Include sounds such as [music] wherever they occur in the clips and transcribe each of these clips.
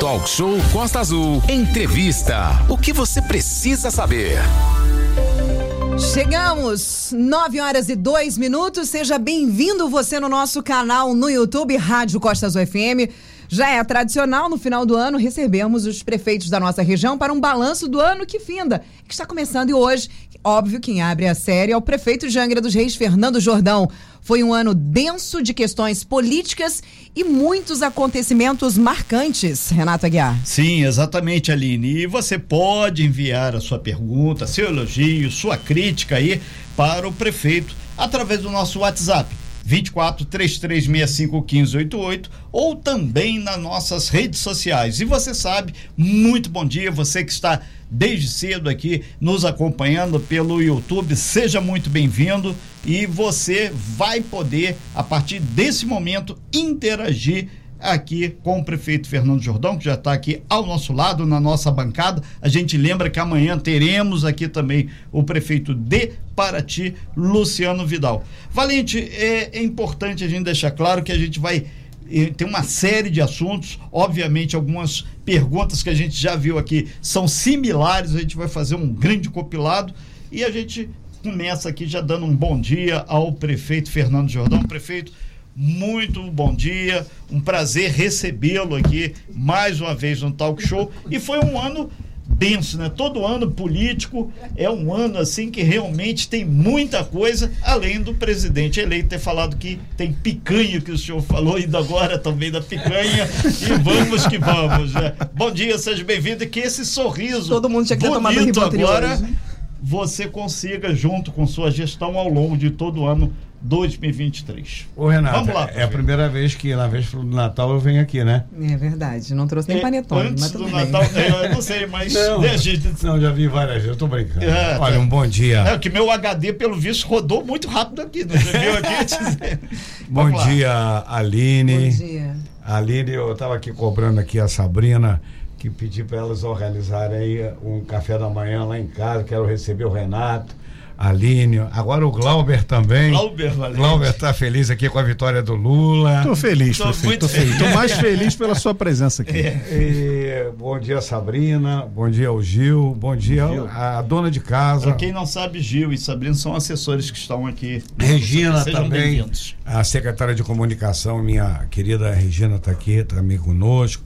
Talk Show Costa Azul. Entrevista. O que você precisa saber? Chegamos, 9 horas e 2 minutos. Seja bem-vindo você no nosso canal no YouTube, Rádio Costa Azul FM. Já é tradicional, no final do ano, recebemos os prefeitos da nossa região para um balanço do ano que finda, que está começando e hoje, óbvio, quem abre a série é o prefeito de Angra dos Reis, Fernando Jordão. Foi um ano denso de questões políticas e muitos acontecimentos marcantes, Renato Aguiar. Sim, exatamente, Aline. E você pode enviar a sua pergunta, seu elogio, sua crítica aí para o prefeito através do nosso WhatsApp 24 3365 1588 ou também nas nossas redes sociais. E você sabe, muito bom dia, você que está desde cedo aqui nos acompanhando pelo YouTube, seja muito bem-vindo e você vai poder, a partir desse momento, interagir aqui com o prefeito Fernando Jordão, que já está aqui ao nosso lado, na nossa bancada. A gente lembra que amanhã teremos aqui também o prefeito de Paraty, Luciano Vidal. Valente, é, é importante a gente deixar claro que a gente vai eh, tem uma série de assuntos, obviamente algumas perguntas que a gente já viu aqui são similares, a gente vai fazer um grande compilado e a gente começa aqui já dando um bom dia ao prefeito Fernando Jordão. Prefeito, muito bom dia, um prazer recebê-lo aqui mais uma vez no Talk Show. E foi um ano denso, né? Todo ano político é um ano assim que realmente tem muita coisa, além do presidente eleito ter falado que tem picanha, que o senhor falou ainda agora também da picanha. e vamos que vamos, né? Bom dia, seja bem-vindo e que esse sorriso Todo mundo tinha que ter bonito Rivotril agora hoje. Você consiga junto com sua gestão ao longo de todo o ano 2023. Ô, Renato, Vamos lá, é a primeira vez que, na véspera do Natal, eu venho aqui, né? É verdade, não trouxe nem É, panetone, Antes mas do tudo bem. Natal, é, eu não sei, mas né, gente, não, já vi várias vezes, eu tô brincando. É, Olha, um bom dia. é que meu HD, pelo visto, rodou muito rápido aqui. Não você viu aqui? [laughs] bom lá. dia, Aline. Bom dia. Aline, eu tava aqui cobrando aqui a Sabrina, que pedi para elas organizarem aí um café da manhã lá em casa, quero receber o Renato, a Aline, agora o Glauber também. Glauber Valente. Glauber tá feliz aqui com a vitória do Lula. Tô feliz, Tô prefeito. Tô feliz. Tô mais feliz pela sua presença aqui. E, bom dia, Sabrina. Bom dia ao Gil. Bom dia Gil. à dona de casa. Para quem não sabe, Gil e Sabrina são assessores que estão aqui. Regina Sejam também, a secretária de comunicação, minha querida Regina está aqui também conosco.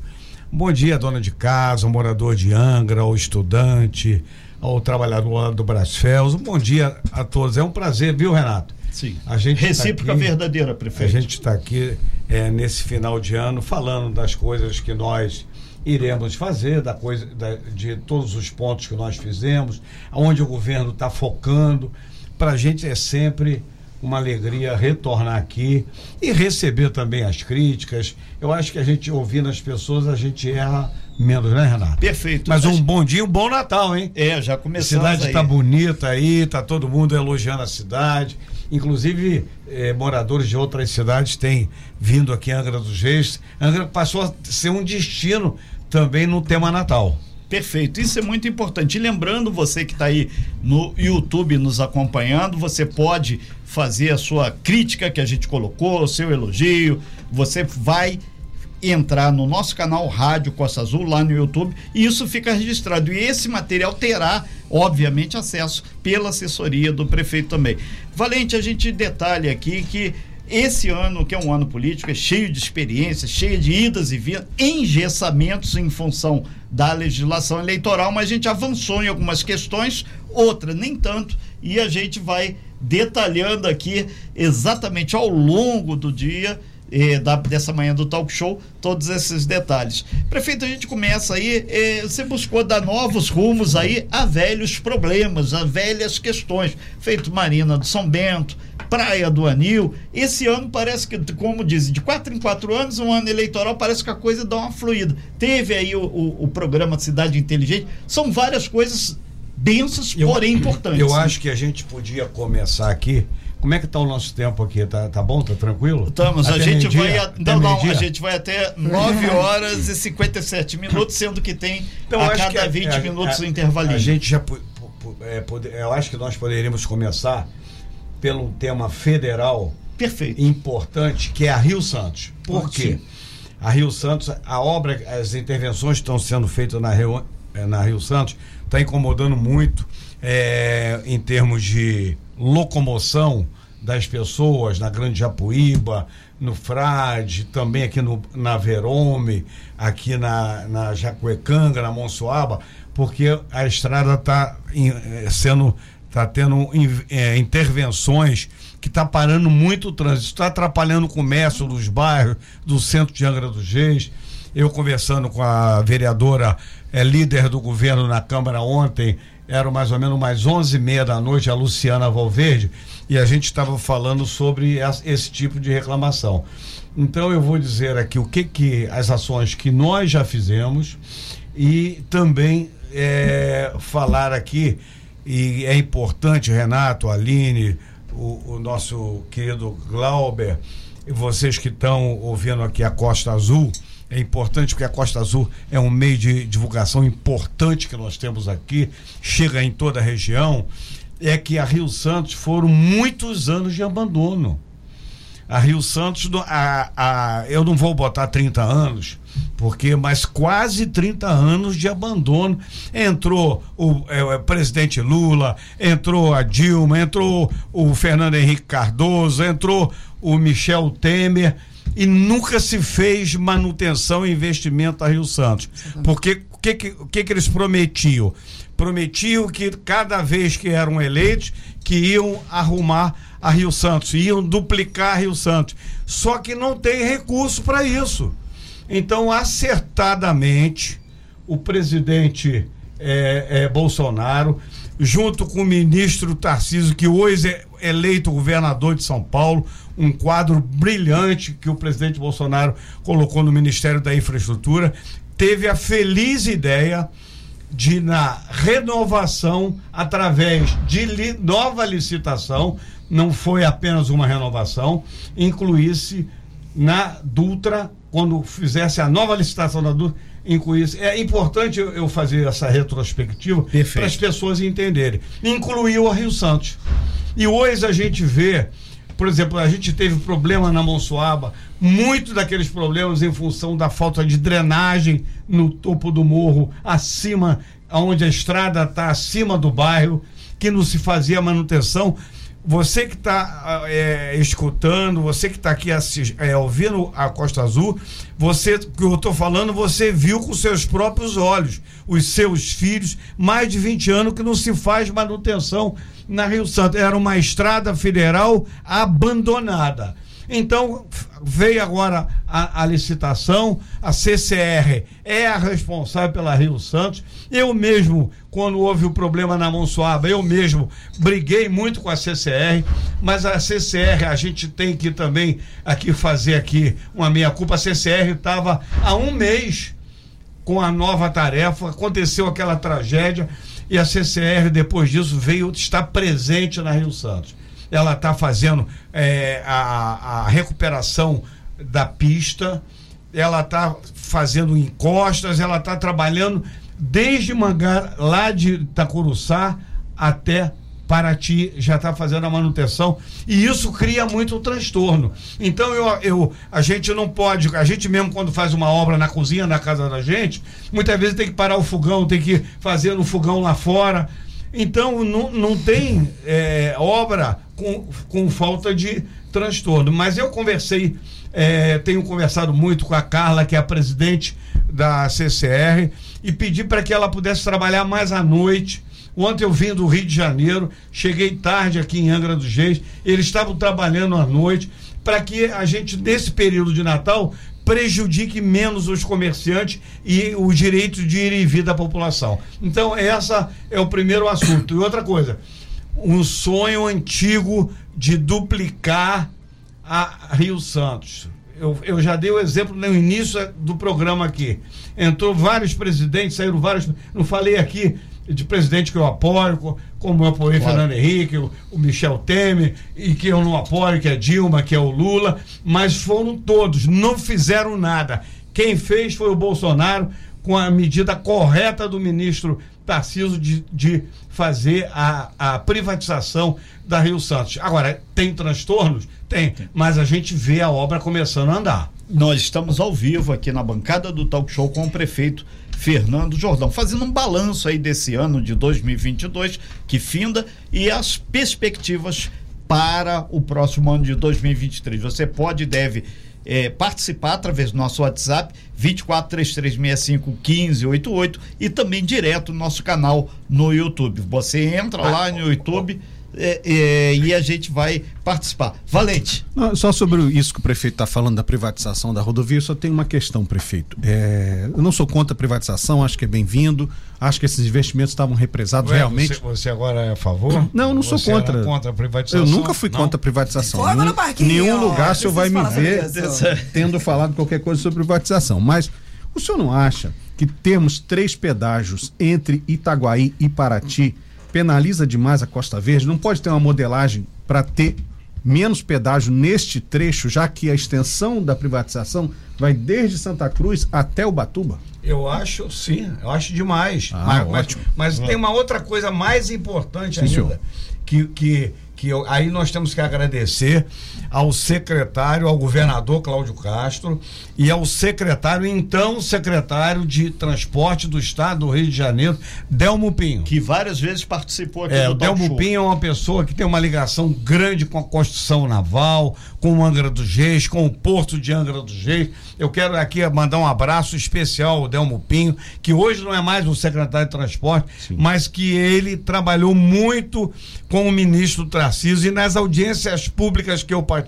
Bom dia, dona de casa, morador de Angra, ao estudante, ao trabalhador do Brasfels. Um bom dia a todos. É um prazer, viu, Renato? Sim. A gente tá Recíproca aqui- verdadeira, A prefeito. gente está aqui é, nesse final de ano falando das coisas que nós iremos fazer, da coisa, da- de todos os pontos que nós fizemos, aonde o governo está focando. Para a gente é sempre uma alegria retornar aqui e receber também as críticas. Eu acho que a gente ouvindo as pessoas, a gente erra menos, né, Renato? Perfeito. Mas um bom dia, um bom Natal, hein? É, já A começamos cidade está bonita aí, tá todo mundo elogiando a cidade. Inclusive, eh, moradores de outras cidades têm vindo aqui em Angra dos Reis. Angra passou a ser um destino também no tema Natal. Perfeito, isso é muito importante. E lembrando você que está aí no YouTube nos acompanhando, você pode fazer a sua crítica que a gente colocou, o seu elogio. Você vai entrar no nosso canal Rádio Costa Azul lá no YouTube e isso fica registrado. E esse material terá, obviamente, acesso pela assessoria do prefeito também. Valente, a gente detalha aqui que esse ano, que é um ano político, é cheio de experiências, cheio de idas e vindas, engessamentos em função da legislação eleitoral, mas a gente avançou em algumas questões, outra nem tanto, e a gente vai detalhando aqui exatamente ao longo do dia eh, da- dessa manhã do talk show todos esses detalhes. Prefeito, a gente começa aí, eh, você buscou dar novos rumos aí a velhos problemas, a velhas questões. Feito Marina do São Bento, Praia do Anil. Esse ano parece que, como dizem, de quatro em quatro anos, um ano eleitoral, parece que a coisa dá uma fluida. Teve aí o, o, o programa Cidade Inteligente. São várias coisas densas, porém importantes. Eu acho que a gente podia começar aqui. Como é que está o nosso tempo aqui? Tá, tá bom? Tá tranquilo? Estamos, a gente vai. A, não, não, a gente vai até 9 [laughs] horas e 57 minutos, sendo que tem Então, a cada que a- 20 a- minutos a- o intervalinho. A gente já. é, pode- eu acho que nós poderíamos começar pelo tema federal Perfeito. importante, que é a Rio Santos. Por quê? A Rio Santos, a obra, as intervenções que estão sendo feitas na Rio, eh, na Rio Santos, está incomodando muito é, em termos de locomoção das pessoas na Grande Japuíba, no Frade, também aqui no, na Verome, aqui na, na Jacuecanga, na Monsuaba, porque a estrada está sendo está tendo é, intervenções que está parando muito o trânsito, está atrapalhando o comércio dos bairros, do centro de Angra dos Reis. Eu conversando com a vereadora é, líder do governo na Câmara ontem, eram mais ou menos mais onze e meia da noite, a Luciana Valverde, e a gente estava falando sobre esse tipo de reclamação. Então eu vou dizer aqui o que que as ações que nós já fizemos e também é, falar aqui e é importante Renato, Aline, o, o nosso querido Glauber vocês que estão ouvindo aqui a Costa Azul é importante porque a Costa Azul é um meio de divulgação importante que nós temos aqui, chega em toda a região, é que a Rio Santos foram muitos anos de abandono. A Rio Santos, a, a, eu não vou botar 30 anos, porque mas quase 30 anos de abandono. Entrou o, é, o presidente Lula, entrou a Dilma, entrou o Fernando Henrique Cardoso, entrou o Michel Temer e nunca se fez manutenção e investimento a Rio Santos. Porque o que, que, que, eles prometiam? Prometiam que cada vez que eram eleitos, que iam arrumar a Rio Santos, iam duplicar a Rio Santos. Só que não tem recurso para isso. Então, acertadamente, o presidente é, é, Bolsonaro, junto com o ministro Tarcísio, que hoje é eleito governador de São Paulo, um quadro brilhante que o presidente Bolsonaro colocou no Ministério da Infraestrutura, teve a feliz ideia de, na renovação, através de li nova licitação, não foi apenas uma renovação, incluísse na Dutra, quando fizesse a nova licitação da Dutra, incluísse. É importante eu fazer essa retrospectiva para as pessoas entenderem. Incluiu a Rio Santos. E hoje a gente vê por exemplo, a gente teve problema na Monsuaba, muito daqueles problemas em função da falta de drenagem no topo do morro, acima, onde a estrada está acima do bairro, que não se fazia manutenção. Você que está é, escutando, você que está aqui é, ouvindo a Costa Azul, você que eu estou falando, você viu com seus próprios olhos os seus filhos, mais de 20 anos que não se faz manutenção na Rio Santo. Era uma estrada federal abandonada. Então, veio agora a, a, licitação, a CCR é a responsável pela Rio Santos. Eu mesmo, quando houve o problema na Monsoaba, eu mesmo briguei muito com a CCR, mas a CCR, a gente tem que também aqui fazer aqui uma meia-culpa. A CCR estava há um mês com a nova tarefa, aconteceu aquela tragédia e a CCR, depois disso, veio estar presente na Rio Santos. Ela está fazendo é, a, a recuperação da pista, ela está fazendo encostas, ela está trabalhando desde Mangar, lá de Itacuruçá até Paraty já está fazendo a manutenção e isso cria muito transtorno. Então eu, eu, a gente não pode, a gente mesmo quando faz uma obra na cozinha da casa da gente, muitas vezes tem que parar o fogão, tem que fazer no fogão lá fora. Então não, não tem é, obra com, com falta de transtorno. Mas eu conversei, é, tenho conversado muito com a Carla, que é a presidente da CCR, e pedi para que ela pudesse trabalhar mais à noite Ontem eu vim do Rio de Janeiro, cheguei tarde aqui em Angra dos Reis, eles estavam trabalhando à noite para que a gente, nesse período de Natal, prejudique menos os comerciantes e o direito de ir e vir da população. Então, essa é o primeiro assunto. E outra coisa, um sonho antigo de duplicar a Rio Santos. Eu, eu já dei o exemplo no início do programa aqui. Entrou vários presidentes, saíram vários. Não falei aqui de presidente que eu apoio, como eu apoiei claro. Fernando Henrique, o, o, Michel Temer, e que eu não apoio, que é Dilma, que é o Lula, mas foram todos, não fizeram nada. Quem fez foi o Bolsonaro, com a medida correta do ministro Tarciso de, de fazer a, a privatização da Rio Santos. Agora, tem transtornos? Tem, mas a gente vê a obra começando a andar. nós estamos ao vivo aqui na bancada do Talk Show com o prefeito Fernando Jordão, fazendo um balanço aí desse ano de 2022 que finda e as perspectivas para o próximo ano de 2023. Você pode e deve é, participar através do nosso WhatsApp 2433651588 e também direto no nosso canal no YouTube. Você entra lá no YouTube é, é, e a gente vai participar. Valente. Não, só sobre isso que o prefeito está falando da privatização da rodovia, eu só tenho uma questão, prefeito. É, eu não sou contra a privatização, acho que é bem-vindo, acho que esses investimentos estavam represados Ué, realmente. Você, você agora é a favor? Não, eu não sou Você contra. era contra a privatização? Eu nunca fui Não? contra a privatização. Fogo Nenhum, no parquinho, nenhum ó, lugar o senhor vai me ver [laughs] tendo falado qualquer coisa sobre privatização. Mas o senhor não acha que temos três pedágios entre Itaguaí e Paraty penaliza demais a Costa Verde? Não pode ter uma modelagem para ter menos pedágio neste trecho, já que a extensão da privatização vai desde Santa Cruz até Ubatuba? Eu acho, sim, eu acho demais. Ah, mas, mas- ótimo. mas tem uma outra coisa mais importante Sim, ainda. senhor. Que, que, que eu- aí nós temos que agradecer ao secretário, ao governador Cláudio Castro e ao secretário, então secretário de Transporte do Estado do Rio de Janeiro, Delmo Pinho. Que várias vezes participou aqui É, do Delmo Show. Pinho é uma pessoa que tem uma ligação grande com a construção naval, com o Angra dos Reis, com o Porto de Angra dos Reis. Eu quero aqui mandar um abraço especial ao Delmo Pinho, que hoje não é mais o secretário de Transporte, mas que ele trabalhou muito com o ministro Tarcísio e nas audiências públicas que eu participei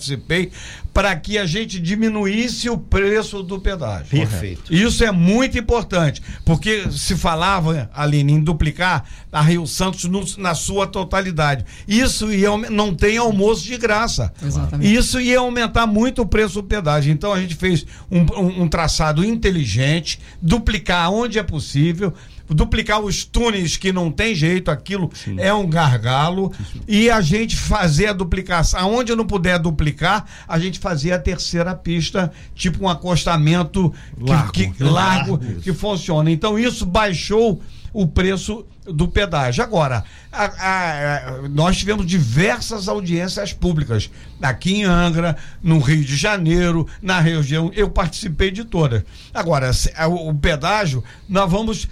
para que a gente diminuísse o preço do pedágio. Perfeito. Isso é muito importante, porque se falava, Aline, em duplicar a Rio Santos no- na sua totalidade. Isso ia, não tem almoço de graça. Exatamente. Isso ia aumentar muito o preço do pedágio. Então a gente fez um, um- um traçado inteligente, duplicar onde é possível. Duplicar os túneis que não tem jeito, aquilo é um gargalo. E a gente fazer a duplicação. Aonde não puder duplicar, a gente fazer a terceira pista, tipo um acostamento que- Largo. que, largo, que funciona. Então isso baixou o preço do pedágio. Agora, a- a- a- nós tivemos diversas audiências públicas aqui em Angra, no Rio de Janeiro, na região. Eu participei de todas. Agora, se- o pedágio, nós vamos.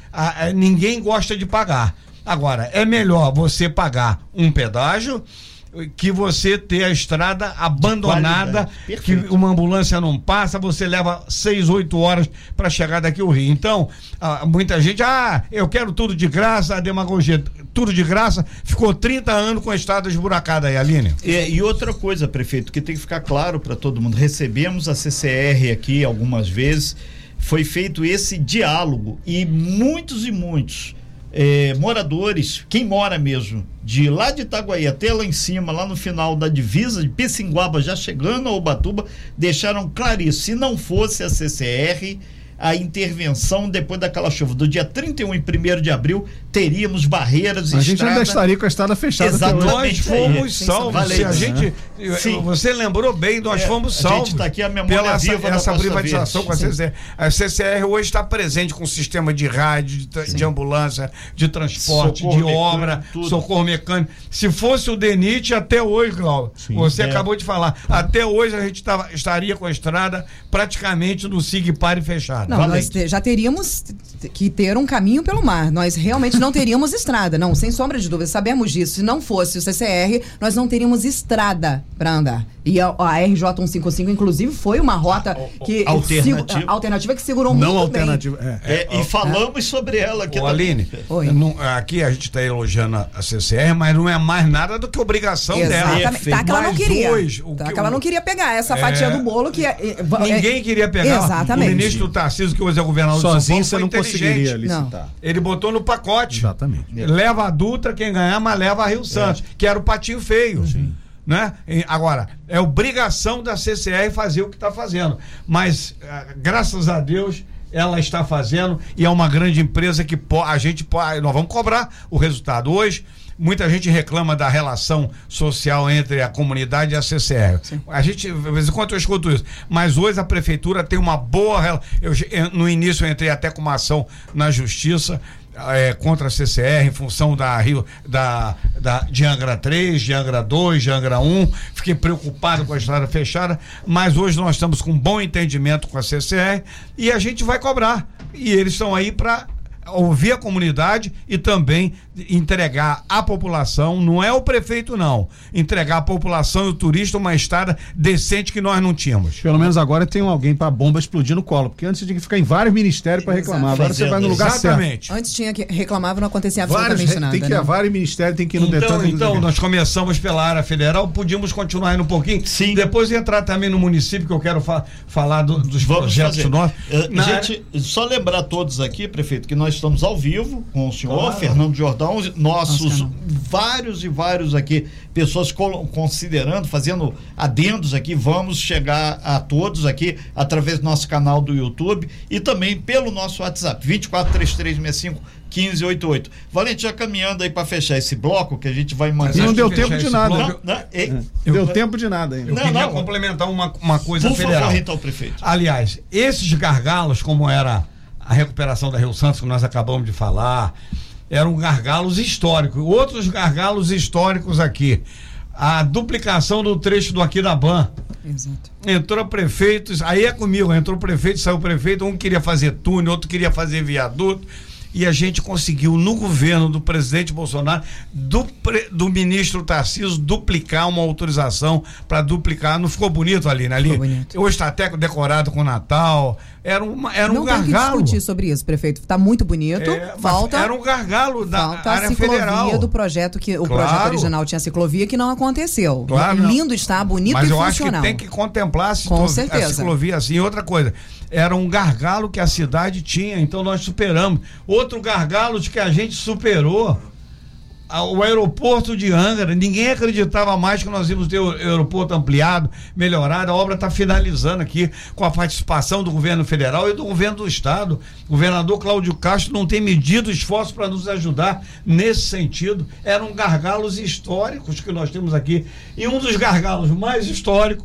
ninguém gosta de pagar. Agora, é melhor você pagar um pedágio que você ter a estrada abandonada, que uma ambulância não passa, você leva seis, oito horas para chegar daqui ao Rio. Então, ah, muita gente, ah, eu quero tudo de graça, a demagogia, tudo de graça, ficou 30 anos com a estrada esburacada aí, Aline. É, e outra coisa, prefeito, que tem que ficar claro para todo mundo: recebemos a CCR aqui algumas vezes, foi feito esse diálogo e muitos e muitos é, moradores, quem mora mesmo, de lá de Itaguaí até lá em cima, lá no final da divisa de Pissinguaba, já chegando a Ubatuba, deixaram claríssimo: se não fosse a CCR. A intervenção depois daquela chuva do dia 31 e 1 de abril, teríamos barreiras e A gente ainda estrada- estaria com a estrada fechada. Exatamente. Nós fomos Sim, salvos. A gente, Sim. Você lembrou bem, nós É, fomos a gente salvos. tá aqui, a memória pela essa, viva essa privatização com a CCR. A CCR hoje está presente com sistema de rádio, de, de ambulância, de transporte, Socorro de mecânico, obra, tudo. socorro mecânico. Se fosse o DENIT, até hoje, Cláudio, você É. acabou de falar, até hoje a gente tava, estaria com a estrada praticamente no SIG-PARE fechado. Não, nós te- já teríamos que ter um caminho pelo mar. Nós realmente não teríamos [laughs] estrada, não, sem sombra de dúvida. Sabemos disso. Se não fosse o CCR, nós não teríamos estrada para andar. E a, a RJ 155, inclusive, foi uma rota que alternativa. segu- alternativa que segurou Não muito bem. alternativa. É. É, e falamos sobre ela aqui Ô, também. Aline, Oi. não- aqui a gente está elogiando a a CCR, mas não é mais nada do que obrigação dela. Exatamente. Tá que ela não queria. hoje, o tá que que ela não queria pegar essa É. fatia do bolo que é- é- Ninguém queria pegar. Exatamente. O ministro Tarcísio, que hoje é governador Sozinho de você São não Paulo, foi conseguiria inteligente. licitar. Ele botou no pacote. Exatamente. Leva a Dutra, quem ganhar, mas leva a Rio Santos, que era o patinho feio. Né? E Agora, é obrigação da CCR fazer o que está fazendo. Mas, ah, graças a Deus, ela está fazendo e é uma grande empresa que a gente pode. Nós vamos cobrar o resultado. Hoje, muita gente reclama da relação social entre a comunidade e a CCR. A gente, de vez em quando eu escuto isso. Mas hoje a prefeitura tem uma boa relação. No início eu entrei até com uma ação na justiça. é, contra a CCR em função da Rio da, da de Angra 3, de Angra 2, de Angra 1. Fiquei preocupado com a estrada fechada, mas hoje nós estamos com um bom entendimento com a CCR e a gente vai cobrar. E eles estão aí para ouvir a comunidade e também entregar à população, não é o prefeito não, entregar à população e o turista uma estrada decente que nós não tínhamos. Pelo menos agora tem alguém para bomba explodir no colo, porque antes tinha que ficar em vários ministérios para reclamar. Agora você vai no lugar Exatamente. certo. Antes tinha que reclamava não acontecia Vários, absolutamente nada. tem que ir a né? vários ministérios, tem que ir no Então, então nós começamos pela área federal, podíamos continuar indo um pouquinho. Sim. Depois entrar também no município, que eu quero fa falar do- dos Vamos projetos fazer. nossos. Na gente, só lembrar a todos aqui, prefeito, que nós estamos ao vivo com o senhor, Claro. Fernando Jordão, nossos Nosso canal. vários e vários aqui, pessoas considerando, fazendo adendos aqui, vamos chegar a todos aqui através do nosso canal do YouTube e também pelo nosso WhatsApp, 243365 1588. Valente, já caminhando aí para fechar esse bloco, que a gente vai E manter. não deu de tempo de esse nada. bloco, Não, não, É. Deu tempo de nada ainda. Eu Não, queria não. complementar uma, uma coisa Por federal. favor, então, prefeito. Aliás, esses gargalos, como era a recuperação da Rio Santos, que nós acabamos de falar, eram gargalos históricos. Outros gargalos históricos aqui. A duplicação do trecho do Aquidaban. Exato. Entrou prefeito, aí é comigo, entrou prefeito, saiu prefeito, um queria fazer túnel, outro queria fazer viaduto. E a gente conseguiu, no governo do presidente Bolsonaro, do, do ministro Tarcísio, duplicar uma autorização para duplicar. Não ficou bonito ali, né? Ali, Ficou bonito. o estateco decorado com Natal. Era, uma, era não um tem que gargalo. discutir sobre isso, prefeito. Tá muito bonito. É, mas falta Era um gargalo da falta a área ciclovia federal. do projeto que o Claro. projeto original tinha ciclovia que não aconteceu. Claro, não. Lindo está, bonito Mas e eu acho que funcional. tem que contemplar a, ciclo- a ciclovia assim. E outra coisa, era um gargalo que a cidade tinha, então nós superamos. Outro gargalo de que a gente superou. O aeroporto de Angra, ninguém acreditava mais que nós íamos ter o aeroporto ampliado, melhorado. A obra está finalizando aqui com a participação do governo federal e do governo do estado. O governador Cláudio Castro não tem medido esforço para nos ajudar nesse sentido. Eram gargalos históricos que nós temos aqui. E um dos gargalos mais históricos,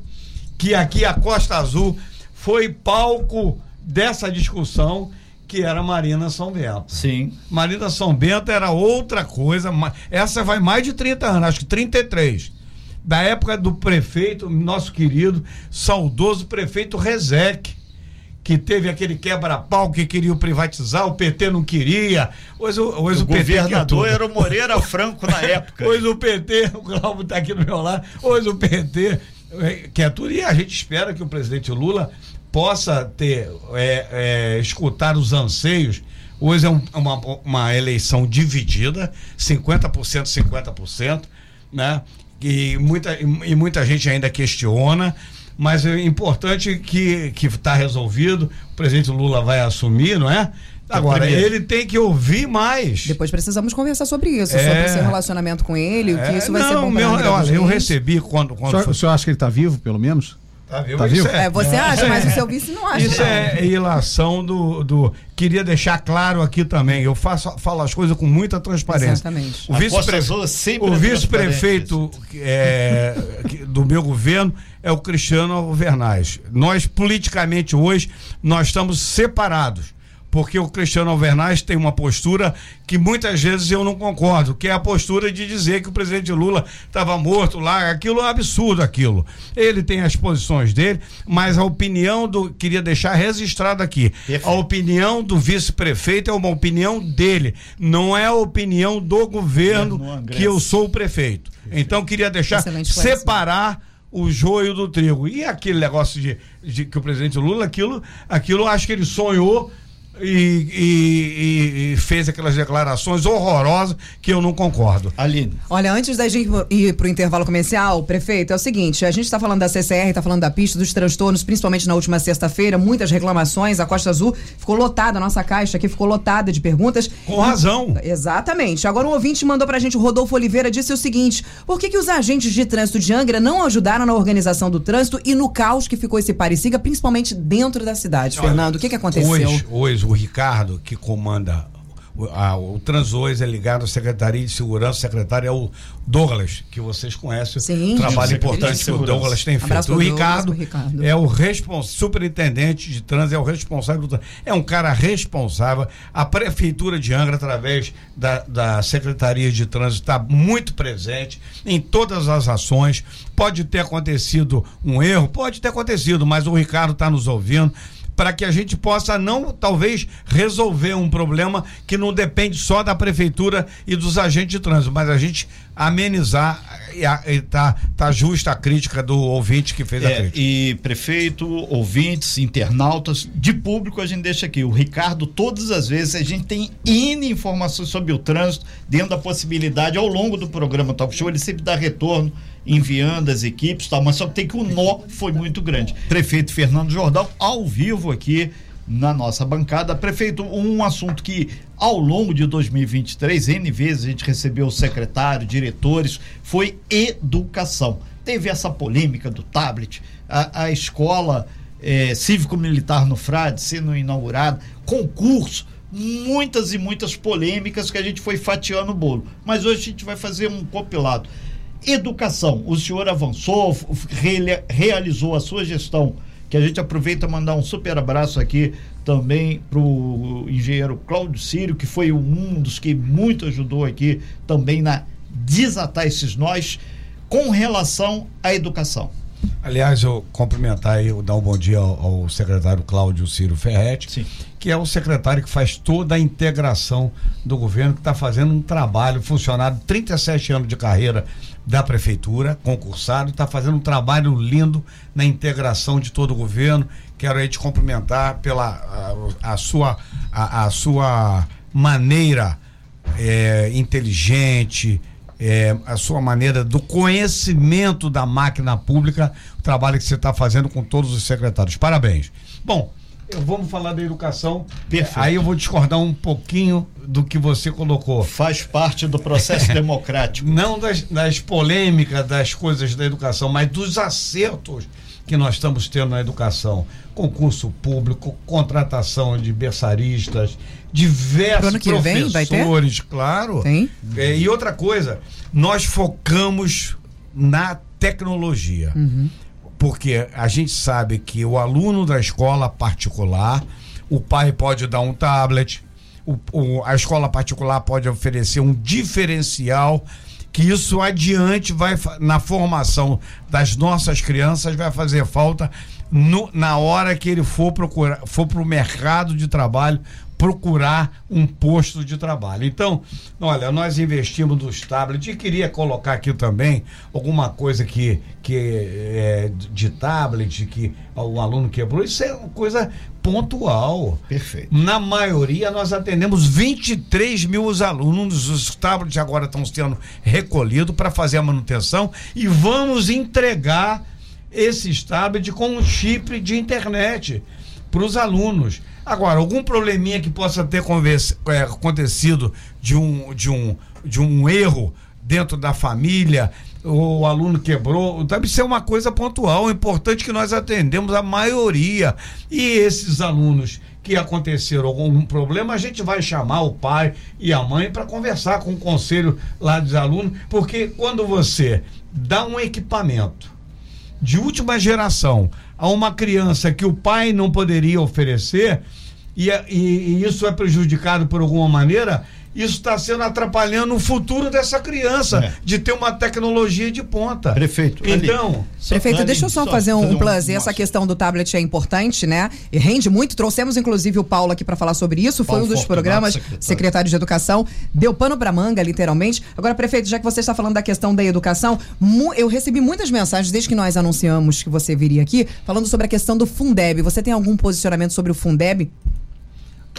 que aqui a Costa Azul foi palco dessa discussão, que era Marina São Bento. Sim. Marina São Bento era outra coisa. Essa vai mais de 30 anos, acho que 33. Da época do prefeito, nosso querido, saudoso prefeito Rezec, que teve aquele quebra-pau que queria privatizar, o PT não queria. Hoje, o- hoje O o, governador era o Moreira Franco na [laughs] época. Hoje o PT, o Glauco está aqui do meu lado, hoje o PT eh, quer tudo e a gente espera que o presidente Lula possa ter, é, é, escutar os anseios. Hoje é um- uma, uma eleição dividida, 50%, 50%, né? E muita, e muita gente ainda questiona, mas é importante que está resolvido, o presidente Lula vai assumir, não é? Agora, primeiro. ele tem que ouvir mais. Depois precisamos conversar sobre isso, É. sobre o seu relacionamento com ele, o que É, isso vai ser não, bom meu, olha, eu recebi quando, O quando senhor, foi- o senhor acha que ele está vivo, pelo menos? Tá vivo? Tá Isso vivo? É, você acha, mas o seu vice não acha. Isso não. é ilação do, do. Queria deixar claro aqui também. Eu faço, falo as coisas com muita transparência. Exatamente. O é sempre o é vice-prefeito é, do meu governo é o Cristiano Alvernaz. Nós, politicamente, hoje, nós estamos separados. Porque o Cristiano Alvernaz tem uma postura que muitas vezes eu não concordo, que é a postura de dizer que o presidente Lula estava morto lá. Aquilo é um absurdo, aquilo. Ele tem as posições dele, mas a opinião do. Queria deixar registrado aqui. Perfeito. A opinião do vice-prefeito é uma opinião dele, não é a opinião do governo que eu sou o prefeito. Então queria deixar Excelente separar o joio do trigo. E aquele negócio de, de que o presidente Lula, aquilo, aquilo eu acho que ele sonhou e, e- e- fez aquelas declarações horrorosas que eu não concordo. Aline. Olha, antes da gente ir pro intervalo comercial, prefeito, é o seguinte, a gente está falando da CCR, está falando da pista, dos transtornos, principalmente na última sexta-feira, muitas reclamações, a Costa Azul ficou lotada, a nossa caixa aqui ficou lotada de perguntas. Com razão. Exatamente. Agora um ouvinte mandou pra gente, o Rodolfo Oliveira, disse o seguinte: por que, que os agentes de trânsito de Angra não ajudaram na organização do trânsito e no caos que ficou esse pare-siga, principalmente dentro da cidade? Fernando, o que, que aconteceu? Hoje, hoje, o Ricardo, que comanda o, a, o Transois é ligado à Secretaria de Segurança, o secretário é o Douglas, que vocês conhecem, Sim. o trabalho importante que o. Douglas tem feito. Abraço O pro Douglas, Ricardo, Ricardo. é o respons- superintendente de trânsito, é o responsável do trânsito. É um cara responsável. A Prefeitura de Angra, através da, da Secretaria de Trânsito, está muito presente em todas as ações. Pode ter acontecido um erro, pode ter acontecido, mas o Ricardo está nos ouvindo para que a gente possa não talvez resolver um problema que não depende só da prefeitura e dos agentes de trânsito, mas a gente amenizar e, a- e tá tá justa a crítica do ouvinte que fez a É, crítica. e prefeito, ouvintes, internautas, de público a gente deixa aqui. O Ricardo, todas as vezes, a gente tem N informações sobre o trânsito, dentro da possibilidade, ao longo do programa Talk Show, ele sempre dá retorno, enviando as equipes tal, mas só tem que o nó foi muito grande. Prefeito Fernando Jordão, ao vivo aqui na nossa bancada. Prefeito, um assunto que ao longo de 2023, N vezes a gente recebeu secretário, diretores, foi educação. Teve essa polêmica do tablet, a, a escola eh, cívico-militar no Frade sendo inaugurada, concurso, muitas e muitas polêmicas que a gente foi fatiando o bolo. Mas hoje a gente vai fazer um compilado. Educação, o senhor avançou, realizou a sua gestão, que a gente aproveita mandar um super abraço aqui também para o engenheiro Cláudio Círio, que foi um dos que muito ajudou aqui também na desatar esses nós com relação à educação. Aliás, eu cumprimentar e dar um bom dia ao, ao secretário Cláudio Ciro Ferretti, Sim. Que é o secretário que faz toda a integração do governo, que está fazendo um trabalho, funcionário, 37 anos de carreira da prefeitura, concursado, está fazendo um trabalho lindo na integração de todo o governo. Quero aí te cumprimentar pela a, a sua, a, a sua maneira é, inteligente, é, a sua maneira do conhecimento da máquina pública, o trabalho que você está fazendo com todos os secretários. Parabéns. Bom, vamos falar da educação. Perfeito. Aí eu vou discordar um pouquinho do que você colocou. Faz parte do processo [laughs] democrático. Não das, das polêmicas das coisas da educação, mas dos acertos que nós estamos tendo na educação. Concurso público, contratação de berçaristas, diversos ano que vem vai ter? professores, claro. Tem? É, e outra coisa, nós focamos na tecnologia. Porque a gente sabe que o aluno da escola particular, o pai pode dar um tablet, o- o- a escola particular pode oferecer um diferencial que isso adiante vai na formação das nossas crianças vai fazer falta no- na hora que ele for procurar for para o mercado de trabalho procurar um posto de trabalho. Então, olha, nós investimos nos tablets e queria colocar aqui também alguma coisa que, que é de tablet que o aluno quebrou. Isso é uma coisa pontual. Perfeito. Na maioria, nós atendemos 23 mil alunos. Os tablets agora estão sendo recolhidos para fazer a manutenção e vamos entregar esses tablets com um chip de internet para os alunos. Agora, algum probleminha que possa ter é, acontecido de um, de, um, de um erro dentro da família, o aluno quebrou, deve ser uma coisa pontual. O importante é que nós atendemos a maioria. E esses alunos que aconteceram algum problema, a gente vai chamar o pai e a mãe para conversar com o conselho lá dos alunos, porque quando você dá um equipamento de última geração a uma criança que o pai não poderia oferecer e, e- e isso é prejudicado por alguma maneira, isso está sendo atrapalhando o futuro dessa criança É. de ter uma tecnologia de ponta. Prefeito, ali. Então, Só- Prefeito, ali, deixa eu só, fazer um, um plus. Um- essa questão do tablet é importante, né? E rende muito. Trouxemos, inclusive, o Paulo aqui para falar sobre isso. Foi Paulo um dos Fortunato, programas, secretário. secretário. de Educação. Deu pano pra manga, literalmente. Agora, prefeito, já que você está falando da questão da educação, eu recebi muitas mensagens desde que nós anunciamos que você viria aqui, falando sobre a questão do Fundeb. Você tem algum posicionamento sobre o Fundeb?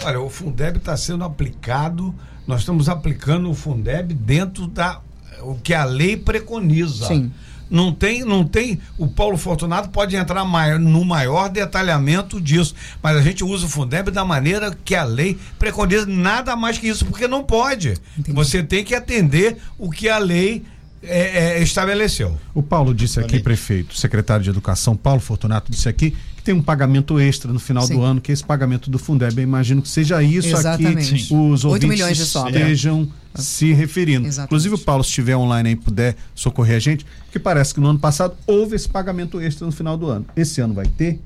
Olha, o Fundeb está sendo aplicado, nós estamos aplicando o Fundeb dentro da o que a lei preconiza. Sim. Não tem, não tem. O Paulo Fortunato pode entrar mai- no maior detalhamento disso, mas a gente usa o Fundeb da maneira que a lei preconiza, nada mais que isso, porque não pode. Entendi. Você tem que atender o que a lei é, é, estabeleceu. O Paulo disse aqui, prefeito, secretário de Educação, Paulo Fortunato, disse aqui tem um pagamento extra no final Sim. do ano, que é esse pagamento do Fundeb. Eu imagino que seja isso Exatamente. aqui os ouvintes milhões de sobra. estejam se referindo. Exatamente. Inclusive, o Paulo, se estiver online aí puder socorrer a gente, porque parece que no ano passado houve esse pagamento extra no final do ano. Esse ano vai ter?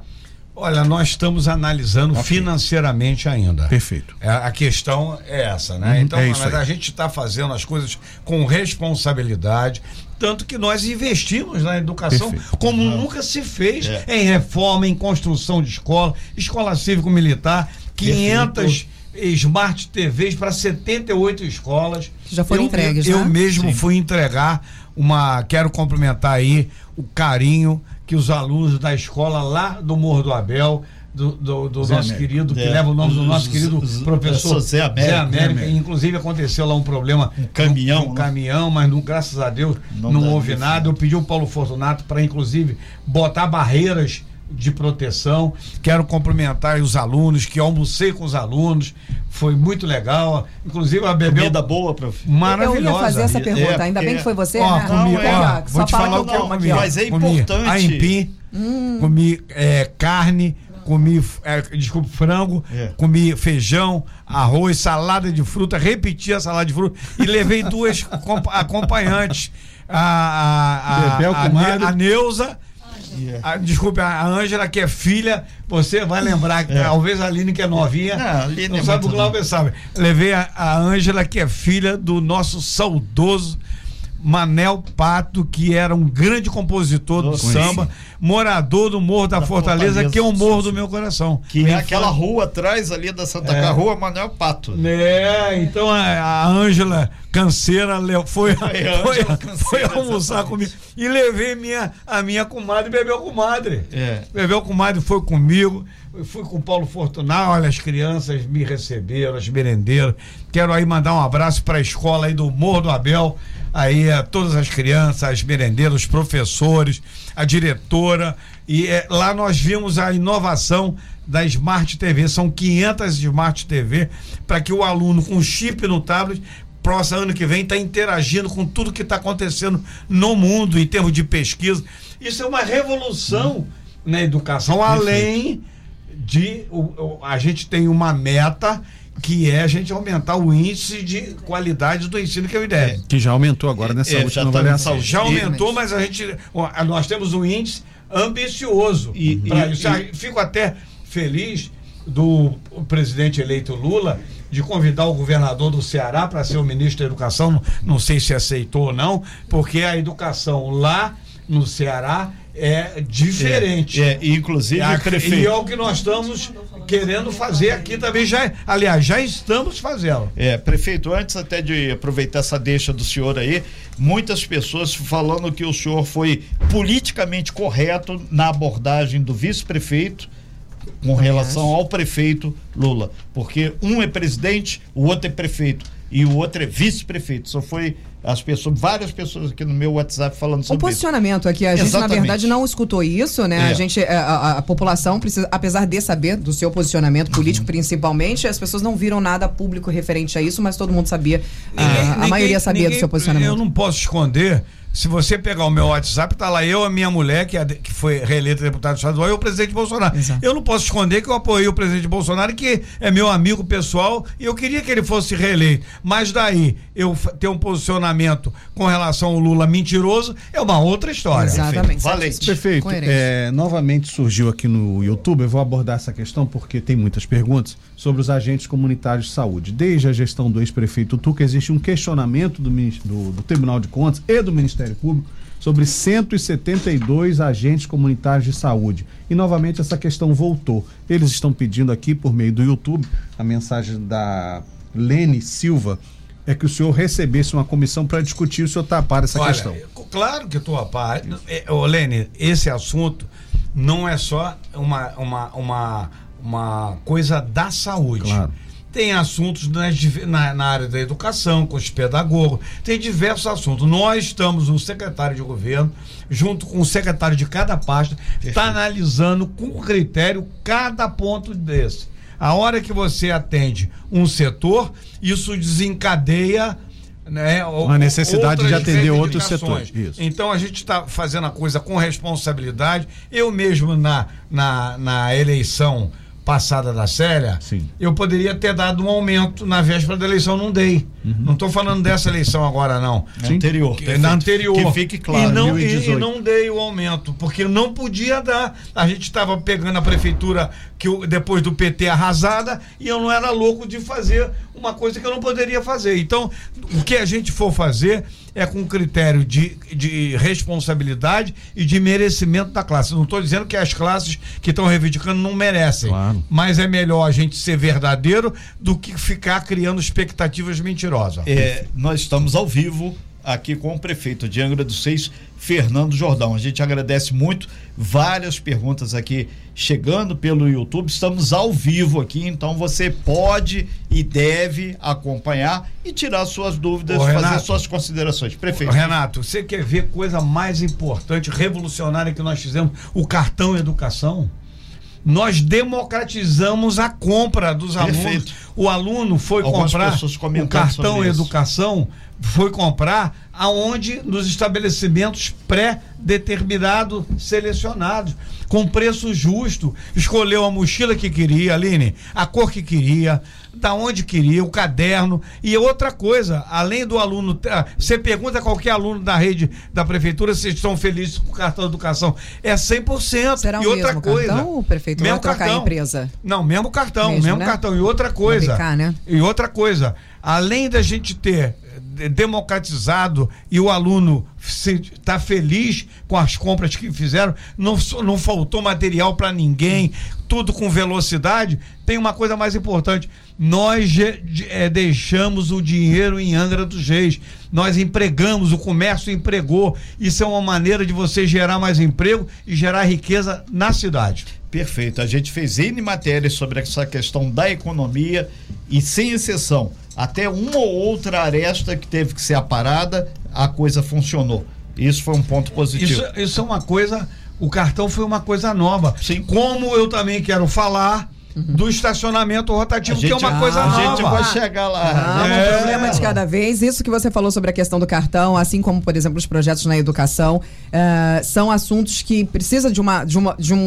Olha, nós estamos analisando financeiramente ainda. Perfeito. É, a questão é essa, né? Uhum, então, é a gente está fazendo as coisas com responsabilidade, tanto que nós investimos na educação Perfeito. como nunca se fez É. em reforma, em construção de escola, escola cívico-militar, 500 Smart TVs para 78 escolas. Já foram eu, entregues, Eu né? mesmo Sim. fui entregar uma. Quero cumprimentar aí o carinho que os alunos da escola lá do Morro do Abel, do, do- do nosso Américo. querido, que É, leva o nome do os- nosso querido os- professor Zé América. Zé Américo. Inclusive aconteceu lá um problema Um caminhão, um né? caminhão, mas não- graças a Deus Não não, houve nada. Eu pedi o Paulo Fortunato para inclusive botar barreiras de proteção. Quero cumprimentar os alunos, que almocei com os alunos, foi muito legal. Inclusive a Bebel Comida boa, prof. maravilhosa. Eu ia fazer essa É, pergunta, ainda bem porque- que foi você, Ó, né? comi, Aqui, ó, ó, vou só te fala falar o que eu comi. Mas é Comi importante. Aipim, comi é, carne, comi, é, desculpa, frango, É. comi feijão, arroz, salada de fruta, repeti a salada de fruta e levei duas compa- acompanhantes. A, a, a, Bebel, a, Neuza. Yeah. a- desculpe, a Ângela, que é filha, você vai lembrar, que talvez a Aline, que é novinha, Não, a Aline não é sabe, o Glauber sabe. Levei a Ângela, que é filha do nosso saudoso Manel Pato, que era um grande compositor do Sim. samba, morador do Morro da, Da Fortaleza, Fortaleza, que é o morro do meu coração. Que é aquela rua atrás ali da Santa É. Rua Manuel Pato. É, então a, Ângela Canseira foi, Foi [laughs] foi, almoçar exatamente. comigo. E levei minha, a minha comadre bebeu comadre. É. Bebeu comadre foi comigo. Eu fui com o Paulo Fortunato, olha, as crianças me receberam, as merendeiras. Quero aí mandar um abraço para a escola aí do Morro do Abel, aí a todas as crianças, as merendeiras, os professores, a diretora. E eh, lá nós vimos a inovação da Smart TV. São 500 Smart TV para que o aluno com chip no tablet próximo ano que vem está interagindo com tudo que está acontecendo no mundo em termos de pesquisa. Isso é uma revolução na educação, além de o- o- a gente tem uma meta que é a gente aumentar o índice de qualidade do ensino que é o IDEB. Que já aumentou agora nessa É, última já avaliação. Já E- aumentou, mas a gente nós temos um índice ambicioso. E- pra e- isso. Ah, Fico até feliz do presidente eleito Lula de convidar o governador do Ceará para ser o ministro da Educação. Não, sei se aceitou ou não, porque a educação lá no Ceará é diferente. É, e inclusive, É, prefeito. E é o que nós estamos querendo fazer aqui também. Já, aliás, já estamos fazendo. É, prefeito, antes até de aproveitar essa deixa do senhor aí, muitas pessoas falando que o senhor foi politicamente correto na abordagem do vice-prefeito com relação ao prefeito Lula. Porque um é presidente, o outro é prefeito e o outro é vice-prefeito. Só foi as pessoas, várias pessoas aqui no meu WhatsApp falando O sobre isso. posicionamento aqui, a gente Exatamente. na verdade não escutou isso, né? A É. gente, a, a- a população precisa, apesar de saber do seu posicionamento Uhum. político principalmente, as pessoas não viram nada público referente a isso, mas todo mundo sabia, a- Ninguém- a, ninguém- maioria sabia ninguém- do seu posicionamento. Eu não posso esconder. Se você pegar o meu WhatsApp, tá lá eu, a minha mulher, que, é que foi reeleita deputada estadual, e o presidente Bolsonaro. Exato. Eu não posso esconder que eu apoiei o presidente Bolsonaro, que é meu amigo pessoal, e eu queria que ele fosse reeleito. Mas daí, eu ter um posicionamento com relação ao Lula mentiroso é uma outra história. Exatamente. Valente. Perfeito. É, novamente surgiu aqui no YouTube, eu vou abordar essa questão porque tem muitas perguntas sobre os agentes comunitários de saúde. Desde a gestão do ex-prefeito Tuca, existe um questionamento do, do- do Tribunal de Contas e do Ministério Público sobre 172 agentes comunitários de saúde. E novamente essa questão voltou. Eles estão pedindo aqui, por meio do YouTube, a mensagem da Lene Silva, é que o senhor recebesse uma comissão para discutir o senhor tapar essa Olha, questão. Claro que estou a par. É, ô, Lene, esse assunto não é só uma, uma, uma, uma coisa da saúde. Claro. Tem assuntos nas div- na, na área da educação, com os pedagogos, tem diversos assuntos. Nós estamos, o secretário de governo, junto com o secretário de cada pasta, está analisando com critério cada ponto desse. A hora que você atende um setor, isso desencadeia né, Uma necessidade de atender outros setores. Isso. Então a gente está fazendo a coisa com responsabilidade. Eu mesmo na, na, na eleição passada da Célia, Sim. eu poderia ter dado um aumento na véspera da eleição, não dei. Uhum. Não estou falando dessa eleição agora, não. Anterior. Que- na anterior. Que fique claro. E não, e, 2018. e não dei o aumento, porque não podia dar. A gente estava pegando a prefeitura que o- depois do PT arrasada e eu não era louco de fazer uma coisa que eu não poderia fazer. Então, o que a gente for fazer é com critério de, de responsabilidade e de merecimento da classe. Não estou dizendo que as classes que estão reivindicando não merecem. Claro. Mas é melhor a gente ser verdadeiro do que ficar criando expectativas mentirosas. É, nós estamos ao vivo aqui com o prefeito de Angra dos Seis, Fernando Jordão. A gente agradece muito, várias perguntas aqui chegando pelo YouTube. Estamos ao vivo aqui, então você pode e deve acompanhar e tirar suas dúvidas, Ô, fazer Renato. suas considerações. Prefeito. Renato, você quer ver coisa mais importante, revolucionária que nós fizemos? O cartão educação. Nós democratizamos a compra dos Perfeito. alunos. O aluno foi Algumas comprar o cartão educação, foi comprar aonde nos estabelecimentos pré-determinados, selecionados, com preço justo. Escolheu a mochila que queria, Aline, a cor que queria, da onde queria, o caderno. E outra coisa, além do aluno. ah, Você pergunta a qualquer aluno da rede da prefeitura se estão felizes com o cartão de educação. É 100%. Será o e outra mesmo coisa. cartão, o prefeito? mesmo Vai trocar a cartão. empresa? Não, mesmo cartão, Mesmo, mesmo, né? cartão. E outra coisa. Né? E outra coisa, além da gente ter eh, democratizado e o aluno está feliz com as compras que fizeram, não, não faltou material para ninguém, tudo com velocidade, tem uma coisa mais importante. Nós eh, deixamos o dinheiro em Angra dos Reis. Nós empregamos, o comércio empregou. Isso é uma maneira de você gerar mais emprego e gerar riqueza na cidade. Perfeito. A gente fez N matérias sobre essa questão da economia e, sem exceção, até uma ou outra aresta que teve que ser aparada, a coisa funcionou. Isso foi um ponto positivo. Isso, isso é uma coisa. O cartão foi uma coisa nova. Sim. Como eu também quero falar do estacionamento rotativo, que é uma a coisa gente nova. vai chegar lá. Ah, né? um problema de cada vez. Isso que você falou sobre a questão do cartão, assim como, por exemplo, os projetos na educação, eh, são assuntos que precisa de, uma, de, uma, de um,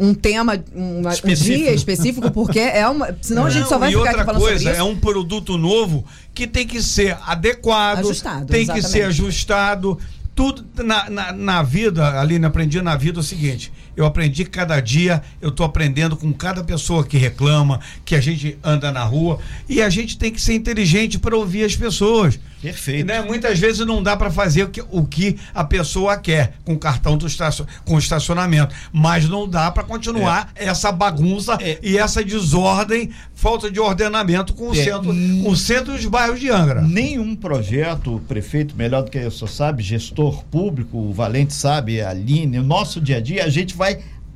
um, um tema, um, um Específico. dia específico, porque é uma. Senão a gente só vai e ficar outra aqui falando coisa, sobre isso. é um produto novo que tem que ser adequado, Ajustado, tem que exatamente. ser ajustado. Tudo na, na, na vida, Aline, aprendi na vida o seguinte: eu aprendi cada dia eu estou aprendendo com cada pessoa que reclama, que a gente anda na rua, e a gente tem que ser inteligente para ouvir as pessoas. Perfeito. Né? Muitas vezes não dá para fazer o que, o que a pessoa quer com o cartão do estacion, com o estacionamento, mas não dá para continuar essa bagunça É. e essa desordem, falta de ordenamento com o É. centro, com o centro e os bairros de Angra. Nenhum projeto, prefeito, melhor do que eu só sabe, gestor público, o Valente sabe, a Aline, o nosso dia a dia, a gente vai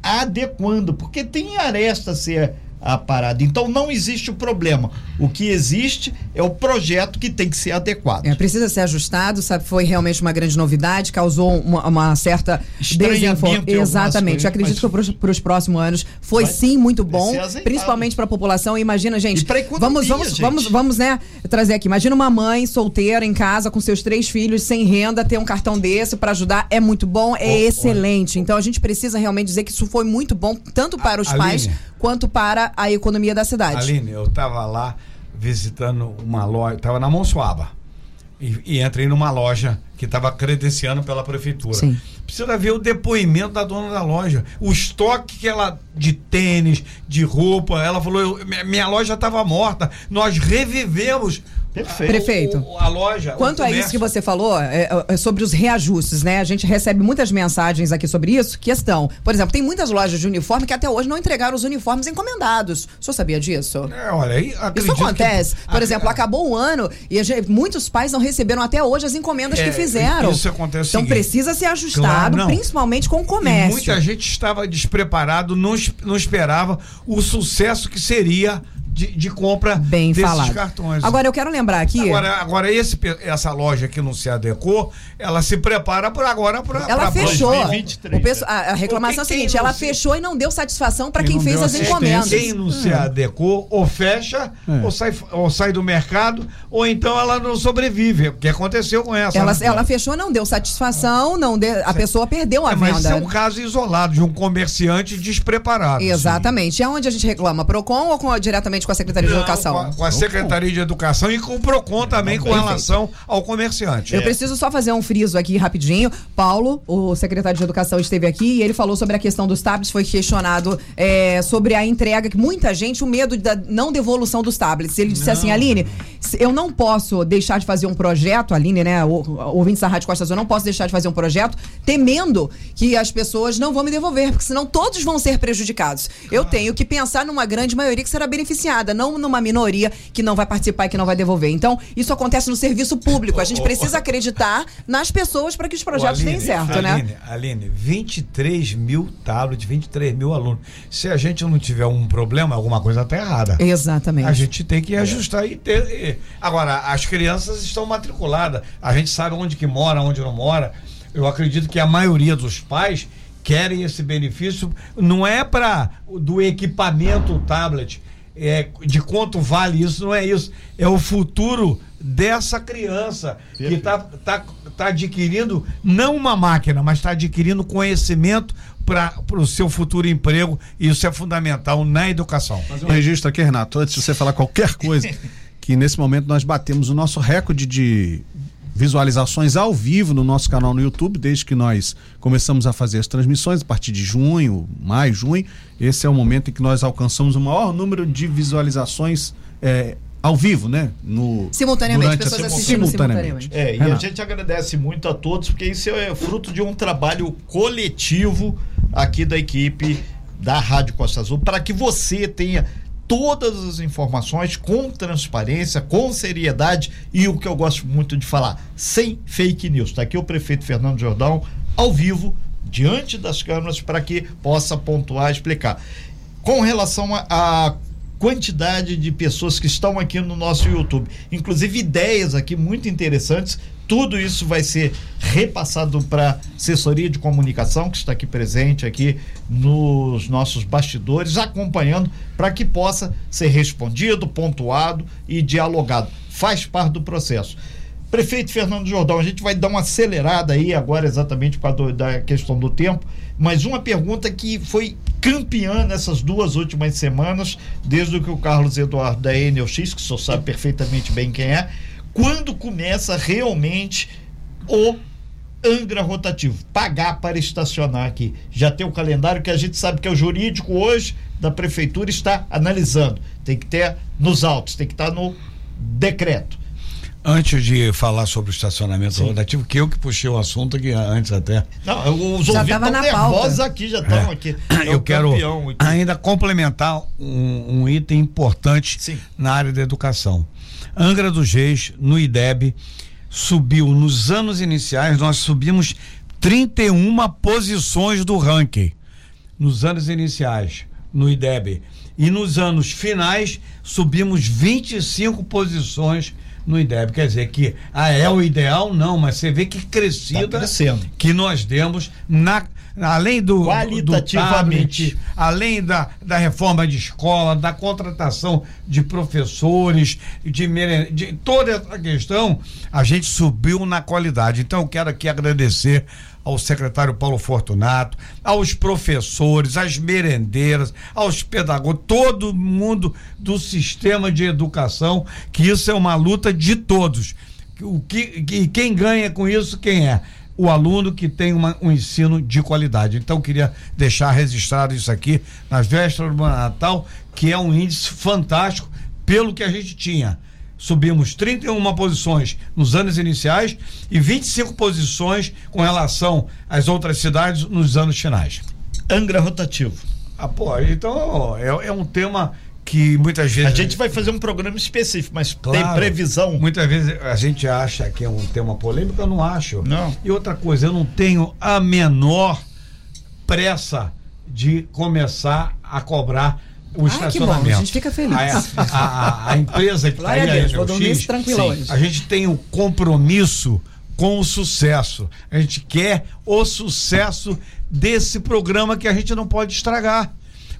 adequando, porque tem aresta a ser aparada. Então não existe o problema. O que existe é o projeto que tem que ser adequado. É, precisa ser ajustado, sabe? Foi realmente uma grande novidade, causou uma, uma certa desinformação. Exatamente. Eu acredito mas- que para os próximos anos foi Vai- sim muito bom, principalmente para a população. Imagina, gente. E economia, vamos, vamos, gente. vamos, vamos, né? Trazer aqui. Imagina uma mãe solteira em casa com seus três filhos sem renda ter um cartão desse para ajudar é muito bom, é excelente. Então a gente precisa realmente dizer que isso foi muito bom tanto para os Aline. pais quanto para a economia da cidade. Aline, eu estava lá visitando uma loja, estava na Monsuaba. E, e entrei numa loja que estava credenciando pela prefeitura. Sim. Precisa ver o depoimento da dona da loja. O estoque que ela de tênis, de roupa, ela falou: eu- minha- minha loja estava morta. Nós revivemos Perfeito. Prefeito. o- a loja. Quanto o a isso que você falou, é, é, sobre os reajustes, né? A gente recebe muitas mensagens aqui sobre isso. Questão, por exemplo, tem muitas lojas de uniforme que até hoje não entregaram os uniformes encomendados. O senhor sabia disso? É, olha, aí Isso acredito que- acontece. Por Ah, exemplo, acabou o ano e a gente- muitos pais não receberam até hoje as encomendas É, que fizeram. isso acontece Então seguinte. precisa ser ajustado, Claro, principalmente com o E comércio. muita gente estava despreparado, não, não esperava o sucesso que seria de, de compra Bem desses falado. cartões. Agora, eu quero lembrar aqui. Agora, agora esse, essa loja que não se adequou, ela se prepara para agora para Ela fechou. 2023, O pessoal- a, a reclamação é a seguinte: ela se- fechou e não deu satisfação para Quem quem fez as encomendas. Quem não se adequou, ou fecha, É. ou, sai, ou sai do mercado, ou então ela não sobrevive. O que aconteceu com essa? Ela, né? ela fechou, não deu satisfação, não deu, a pessoa perdeu a É, mas isso venda. é um caso isolado de um comerciante despreparado. Exatamente. E aonde a gente reclama? Procon ou com- diretamente com a Secretaria de Não, Educação? Com a, com a Secretaria de Educação e com o PROCON também com Perfeito. relação ao comerciante. Eu preciso só fazer um friso aqui rapidinho. Paulo, o secretário de Educação, esteve aqui e ele falou sobre a questão dos tablets. Foi questionado é, sobre a entrega, que muita gente, o medo da não devolução dos tablets. Ele disse assim, Aline, se- eu não posso deixar de fazer um projeto, Aline, né? Ouvinte da Rádio Costa Azul, eu não posso deixar de fazer um projeto temendo que as pessoas não vão me devolver, porque senão todos vão ser prejudicados. Eu tenho que pensar numa grande maioria que será beneficiada, não numa minoria que não vai participar e que não vai devolver. Então, isso acontece no serviço público. A gente precisa acreditar nas pessoas para que os projetos Ô, deem certo, né? Aline, Aline, 23 mil tablets, 23 mil alunos. Se a gente não tiver um problema, alguma coisa está errada. Exatamente. A gente tem que ajustar e ter. e- Agora, as crianças estão matriculadas. A gente sabe onde que mora, onde não mora. Eu acredito que a maioria dos pais querem esse benefício. Não é para do equipamento tablet. É, de quanto vale isso, não é isso. É o futuro dessa criança que está tá, tá adquirindo não uma máquina, mas está adquirindo conhecimento para o seu futuro emprego. E isso é fundamental na educação. Fazer um registro aqui, Renato, antes de você falar qualquer coisa, [laughs] que nesse momento nós batemos o nosso recorde de visualizações ao vivo no nosso canal no YouTube, desde que nós começamos a fazer as transmissões, a partir de junho, maio, junho. Esse é o momento em que nós alcançamos o maior número de visualizações é, ao vivo, né? No, Simultaneamente, a pessoas semana. assistindo simultaneamente. É, e a gente agradece muito a todos, porque isso é fruto de um trabalho coletivo aqui da equipe da Rádio Costa Azul, para que você tenha todas as informações com transparência, com seriedade e o que eu gosto muito de falar, sem fake news. Está aqui o prefeito Fernando Jordão, ao vivo, diante das câmeras, para que possa pontuar explicar. Com relação a, a quantidade de pessoas que estão aqui no nosso YouTube. Inclusive ideias aqui muito interessantes. Tudo isso vai ser repassado para assessoria de comunicação que está aqui presente aqui nos nossos bastidores, acompanhando para que possa ser respondido, pontuado e dialogado. Faz parte do processo. Prefeito Fernando Jordão, a gente vai dar uma acelerada aí agora exatamente por causa da questão do tempo, mas uma pergunta que foi campeã nessas duas últimas semanas, desde que o Carlos Eduardo da Enel X, que o senhor sabe perfeitamente bem quem é, quando começa realmente o Angra rotativo, pagar para estacionar aqui. Já tem o calendário que a gente sabe que é o jurídico hoje da prefeitura está analisando. Tem que ter nos autos, tem que estar no decreto. Antes de falar sobre o estacionamento rotativo, que eu que puxei o assunto aqui antes até. Não, os Já ouvintes tava estão na nervosos pauta. aqui, já estão aqui. [clears throat] É eu quero aqui. ainda complementar um, um item importante Sim. na área da educação. Angra dos Reis, no IDEB, subiu nos anos iniciais, nós subimos 31 posições do ranking. Nos anos iniciais, no IDEB. E nos anos finais, subimos 25 posições no IDEB. Quer dizer que ah, é o ideal? Não, mas você vê que crescida Tá que nós demos na além do, do Qualitativamente. tablet, além da, da reforma de escola, da contratação de professores, de, de toda essa questão, a gente subiu na qualidade. Então eu quero aqui agradecer ao secretário Paulo Fortunato, aos professores, às merendeiras, aos pedagogos, todo mundo do sistema de educação, que isso é uma luta de todos. O que, que quem ganha com isso, quem é? O aluno que tem uma- um ensino de qualidade. Então, queria deixar registrado isso aqui nas vésperas do Natal, que é um índice fantástico pelo que a gente tinha. Subimos 31 posições nos anos iniciais e 25 posições com relação às outras cidades nos anos finais. Angra rotativo. Ah, pô, então é, é um tema que muitas A vezes. gente vai fazer um programa específico, mas tem Claro. previsão. Muitas vezes a gente acha que é um tema polêmico, eu não acho. Não. E outra coisa, eu não tenho a menor pressa de começar a cobrar o Ah, que bom, estacionamento. a gente fica feliz. A, a- a empresa que está aí, a Deus, a vou dormir sim, hoje. a gente tem o compromisso com o sucesso. A gente quer o sucesso desse programa que a gente não pode estragar.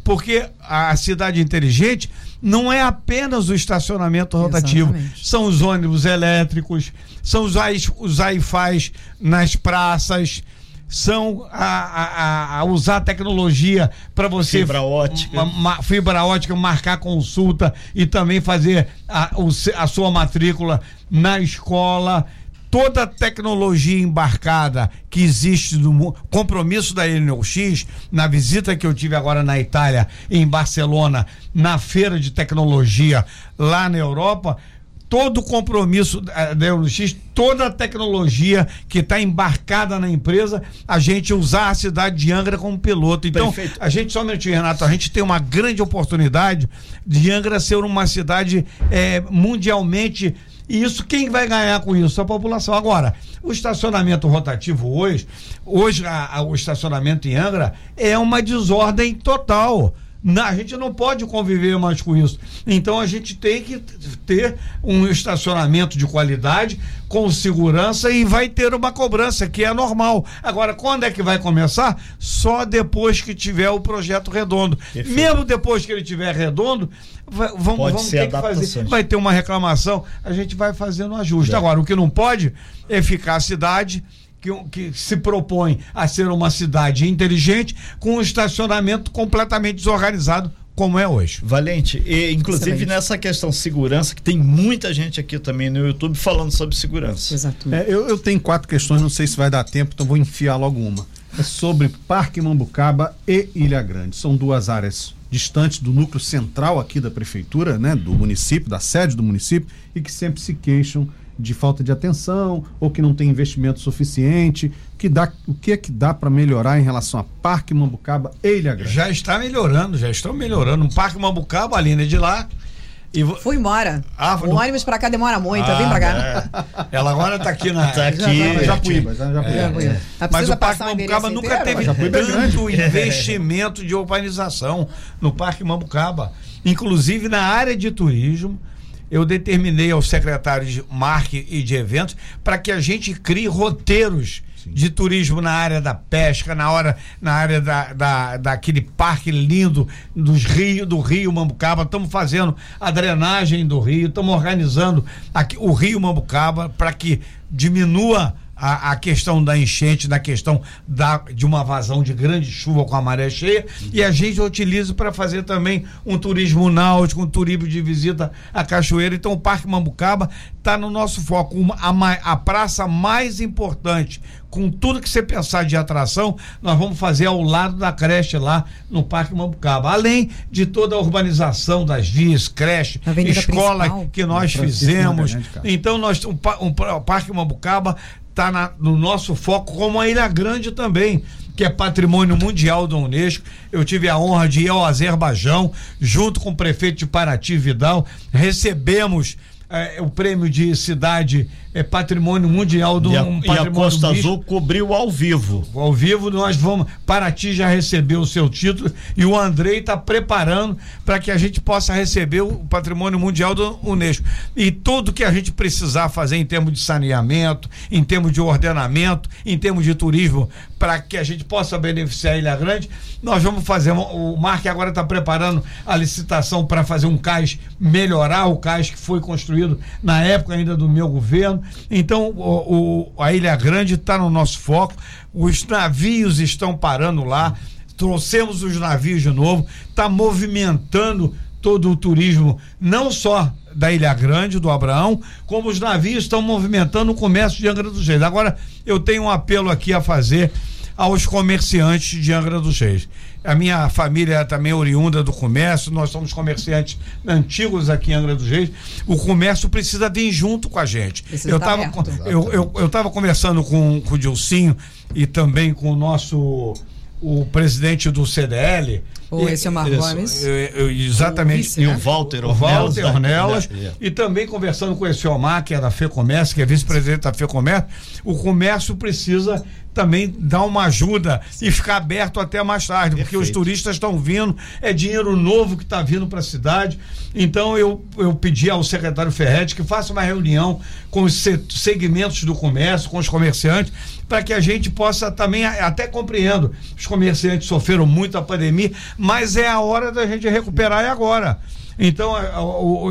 Porque a cidade inteligente não é apenas o estacionamento rotativo, Exatamente. são os ônibus elétricos, são os, os Wi-Fi nas praças, são a, a- a- a usar tecnologia para você Fibra ótica. ma- ma- fibra ótica, marcar consulta e também fazer a, a sua matrícula na escola. Toda a tecnologia embarcada que existe no mu- compromisso da NOX, na visita que eu tive agora na Itália, em Barcelona, na feira de tecnologia lá na Europa, todo o compromisso da da NOX, toda a tecnologia que está embarcada na empresa, a gente usar a cidade de Angra como piloto. Então, Perfeito. a gente, só um minutinho, Renato, a gente tem uma grande oportunidade de Angra ser uma cidade eh, mundialmente. E isso, quem vai ganhar com isso? A população. Agora, o estacionamento rotativo hoje, hoje a- a- o estacionamento em Angra é uma desordem total. Na- a gente não pode conviver mais com isso. Então a gente tem que ter um estacionamento de qualidade, com segurança e vai ter uma cobrança, que é normal. Agora, quando é que vai começar? Só depois que tiver o projeto redondo. Perfeito. Mesmo depois que ele tiver redondo, vai- vamos, vamos ter que fazer. Vai ter uma reclamação, a gente vai fazendo ajuste. É. Agora, o que não pode é ficar a cidade que, que se propõe a ser uma cidade inteligente com um estacionamento completamente desorganizado, como é hoje. Valente, e inclusive Excelente. nessa questão segurança, que tem muita gente aqui também no YouTube falando sobre segurança. Exatamente. É, eu, eu tenho quatro questões, não sei se vai dar tempo, então vou enfiar logo uma. É sobre Parque Mambucaba e Ilha Grande. São duas áreas distantes do núcleo central aqui da prefeitura, né, do município, da sede do município, e que sempre se queixam de falta de atenção ou que não tem investimento suficiente. Que dá, o que é que dá para melhorar em relação a Parque Mambucaba e Ilha Grande? Já está melhorando, já estão melhorando. Um Parque Mambucaba, a linha de lá. E vo- Fui embora. Ah, o no- ônibus pra cá demora muito, Ah, vem pra cá. é. Ela agora está aqui na. [laughs] Tá aqui. Já tá- Japuíba. É, é. Mas precisa o Parque o Mambucaba nunca teve é grande. tanto [laughs] investimento de urbanização no Parque Mambucaba. Inclusive na área de turismo, eu determinei ao secretário de marketing e de eventos para que a gente crie roteiros de turismo na área da pesca, na hora na área da, da, daquele parque lindo dos rios do Rio Mambucaba. Estamos fazendo a drenagem do rio, estamos organizando aqui, o Rio Mambucaba para que diminua a, a questão da enchente, da questão da, de uma vazão de grande chuva com a maré cheia, e a gente utiliza para fazer também um turismo náutico, um turismo de visita à cachoeira. Então, o Parque Mambucaba está no nosso foco. Uma- a, a praça mais importante, com tudo que você pensar de atração, nós vamos fazer ao lado da creche lá no Parque Mambucaba. Além de toda a urbanização das vias, creche, escola principal. que nós fizemos. Então, nós, o, pa- o Parque Mambucaba está no nosso foco, como a Ilha Grande também, que é patrimônio mundial da Unesco. Eu tive a honra de ir ao Azerbaijão, junto com o prefeito de Paraty, Vidal. Recebemos eh, o prêmio de cidade eh, patrimônio mundial do E a, um e a Costa. Azul cobriu ao vivo. Ao vivo, nós vamos. Paraty já recebeu o seu título e o Andrei está preparando para que a gente possa receber o patrimônio mundial do Unesco. E tudo que a gente precisar fazer em termos de saneamento, em termos de ordenamento, em termos de turismo, para que a gente possa beneficiar a Ilha Grande, nós vamos fazer. O Mark agora está preparando a licitação para fazer um cais, melhorar o cais que foi construído na época ainda do meu governo. Então, o, o- a Ilha Grande está no nosso foco. Os navios estão parando lá. Trouxemos os navios de novo. Está movimentando todo o turismo, não só da Ilha Grande, do Abraão, como os navios estão movimentando o comércio de Angra dos Reis. Agora, eu tenho um apelo aqui a fazer aos comerciantes de Angra dos Reis. A minha família é também oriunda do comércio, nós somos comerciantes antigos aqui em Angra dos Reis. O comércio precisa vir junto com a gente. Precisa eu estava aberto. eu, eu, eu conversando com, com o Dilcinho e também com o nosso o presidente do CDL. O Elciomar Isso, Gomes. eu- eu- exatamente. vice, E né? o Walter O Walter Ornelas. Ornelas. E também conversando com esse Omar, que é da FEComércio, que é vice-presidente da FEComércio, o comércio precisa também dar uma ajuda e ficar aberto até mais tarde, porque os Perfeito. turistas estão vindo, é dinheiro novo que está vindo para a cidade. Então eu, eu pedi ao secretário Ferretti que faça uma reunião com os se- segmentos do comércio, com os comerciantes, para que a gente possa também, até compreendo, os comerciantes sofreram muito a pandemia, mas é a hora da gente recuperar é agora. Então,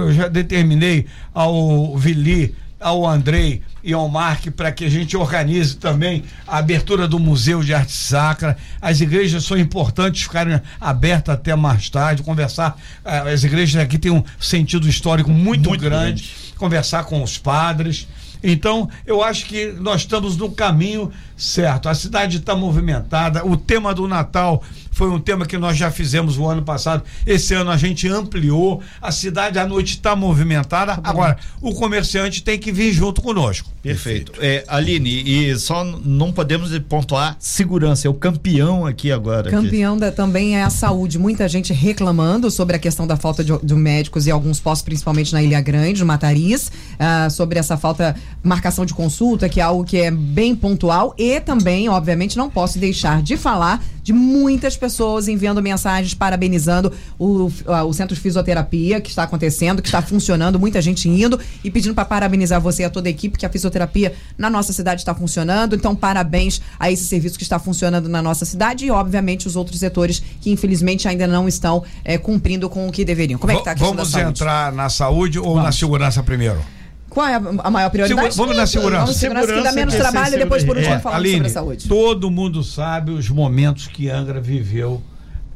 eu já determinei ao Vili, ao Andrei e ao Mark para que a gente organize também a abertura do Museu de Arte Sacra. As igrejas são importantes ficarem abertas até mais tarde, conversar. eh, As igrejas aqui têm um sentido histórico muito, Muito grande, grande. conversar com os padres. Então, eu acho que nós estamos no caminho certo. A cidade está movimentada. O tema do Natal foi um tema que nós já fizemos o ano passado. Esse ano a gente ampliou. A cidade à noite está movimentada. Agora, o comerciante tem que vir junto conosco. Perfeito. É, Aline, e só não podemos pontuar segurança, é o campeão aqui agora. aqui. Campeão da- também é a saúde. Muita gente reclamando sobre a questão da falta de, de médicos e alguns postos, principalmente na Ilha Grande, no Matariz, ah, sobre essa falta, marcação de consulta, que é algo que é bem pontual. E também, obviamente, não posso deixar de falar de muitas pessoas enviando mensagens parabenizando o, o centro de fisioterapia que está acontecendo, que está funcionando, muita gente indo e pedindo para parabenizar você e a toda a equipe que a fisioterapia na nossa cidade está funcionando. Então, parabéns a esse serviço que está funcionando na nossa cidade e, obviamente, os outros setores que infelizmente ainda não estão eh, cumprindo com o que deveriam. Como é que está a questão Vamos entrar na saúde ou na segurança primeiro? Qual é a, maior prioridade? Segura- vamos na segurança. Vamos segurança que dá Segurança menos que é trabalho e sempre- depois por último É, falamos sobre a saúde. todo mundo sabe os momentos que Angra viveu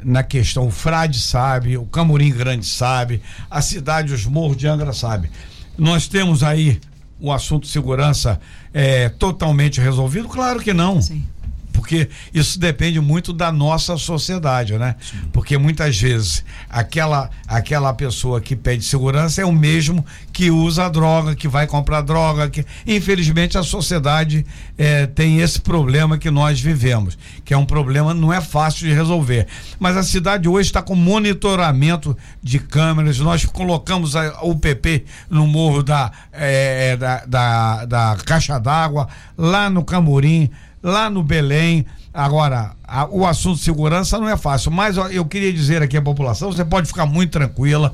na questão. O Frade sabe, o Camurim Grande sabe, a cidade, os morros de Angra sabe. Nós temos aí o assunto segurança é, totalmente resolvido? Claro que não. Sim. Porque isso depende muito da nossa sociedade, né? Porque muitas vezes aquela, aquela pessoa que pede segurança é o mesmo que usa droga, que vai comprar droga. Que, infelizmente a sociedade eh, tem esse problema que nós vivemos, que é um problema não é fácil de resolver. Mas a cidade hoje está com monitoramento de câmeras. Nós colocamos a UPP no morro da, eh, da, da, da Caixa d'Água, lá no Camurim lá no Belém. Agora, a- o assunto segurança não é fácil, mas eu queria dizer aqui à população: você pode ficar muito tranquila.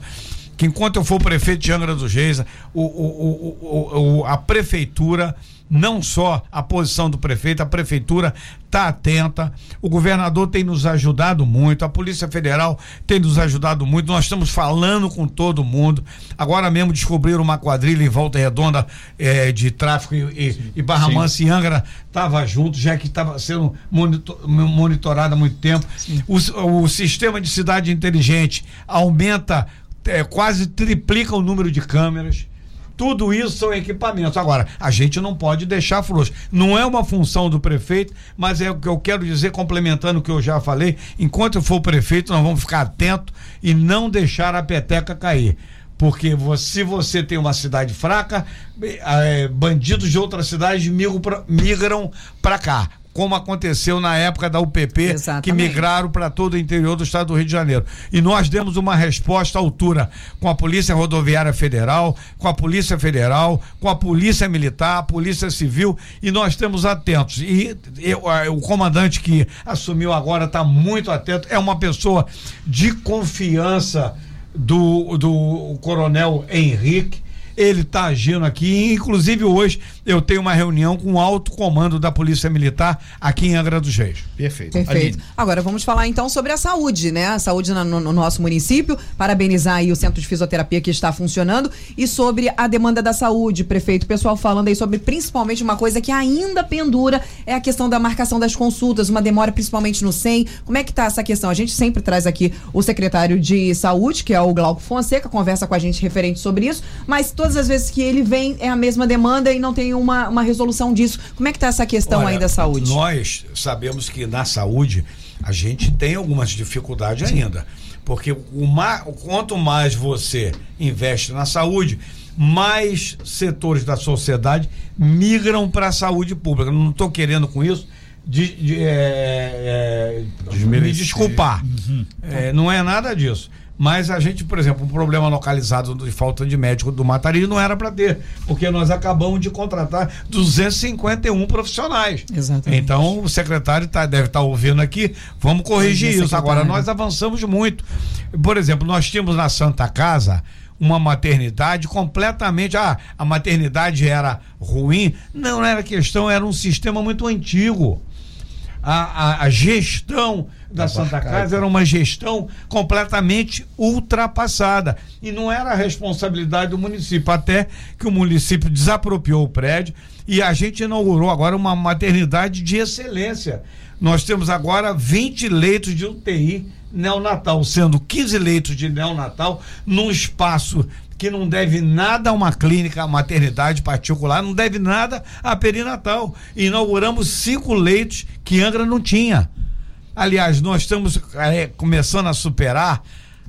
Que enquanto eu for prefeito de Angra dos Reis, o- o- o- a prefeitura, não só a posição do prefeito, a prefeitura está atenta, o governador tem nos ajudado muito, a Polícia Federal tem nos ajudado muito, nós estamos falando com todo mundo. Agora mesmo descobriram uma quadrilha em volta redonda eh, de tráfico e, e, e Barra. Mansa e Angra estava junto, já que estava sendo monitor, monitorado há muito tempo. O, o sistema de cidade inteligente aumenta, eh, quase triplica o número de câmeras. Tudo isso são equipamentos. Agora, a gente não pode deixar frouxo. Não é uma função do prefeito, mas é o que eu quero dizer, complementando o que eu já falei. Enquanto eu for prefeito, nós vamos ficar atentos e não deixar a peteca cair. Porque se você tem uma cidade fraca, eh, bandidos de outras cidades migram para cá. Como aconteceu na época da UPP, que Exatamente. migraram para todo o interior do estado do Rio de Janeiro. E nós demos uma resposta à altura com a Polícia Rodoviária Federal, com a Polícia Federal, com a Polícia Militar, a Polícia Civil, e nós estamos atentos. E eu- o comandante que assumiu agora está muito atento, é uma pessoa de confiança do, do coronel Henrique. Ele está agindo aqui, inclusive hoje eu tenho uma reunião com o alto comando da Polícia Militar aqui em Angra dos Reis. Perfeito. Perfeito. Aline. Agora vamos falar então sobre a saúde, né? A saúde no, no nosso município. Parabenizar aí o centro de fisioterapia que está funcionando e sobre a demanda da saúde, prefeito. Pessoal falando aí sobre principalmente uma coisa que ainda pendura é a questão da marcação das consultas, uma demora principalmente no SEM. Como é que tá essa questão? A gente sempre traz aqui o secretário de saúde, que é o Glauco Fonseca, conversa com a gente referente sobre isso, mas todas as vezes que ele vem é a mesma demanda e não tem uma, uma resolução disso. Como é que tá essa questão Olha, aí da saúde? Nós sabemos que na saúde a gente tem algumas dificuldades ainda. Porque o ma- quanto mais você investe na saúde, mais setores da sociedade migram para a saúde pública. Não estou querendo com isso de, de, é, é, me desculpar. É, não é nada disso. Mas a gente, por exemplo, um problema localizado de falta de médico do Matari não era para ter, porque nós acabamos de contratar 251 profissionais. Exatamente. Então o secretário tá, deve estar ouvindo aqui, vamos corrigir isso. Agora, nós avançamos muito. Por exemplo, nós tínhamos na Santa Casa uma maternidade completamente. Ah, a maternidade era ruim. Não era questão, era um sistema muito antigo. A, a- a gestão da Santa Casa era uma gestão completamente ultrapassada. E não era a responsabilidade do município, até que o município desapropriou o prédio e a gente inaugurou agora uma maternidade de excelência. Nós temos agora 20 leitos de UTI neonatal, sendo 15 leitos de neonatal num espaço que não deve nada a uma clínica, a maternidade particular, não deve nada a perinatal. Inauguramos cinco leitos que Angra não tinha. Aliás, nós estamos eh, começando a superar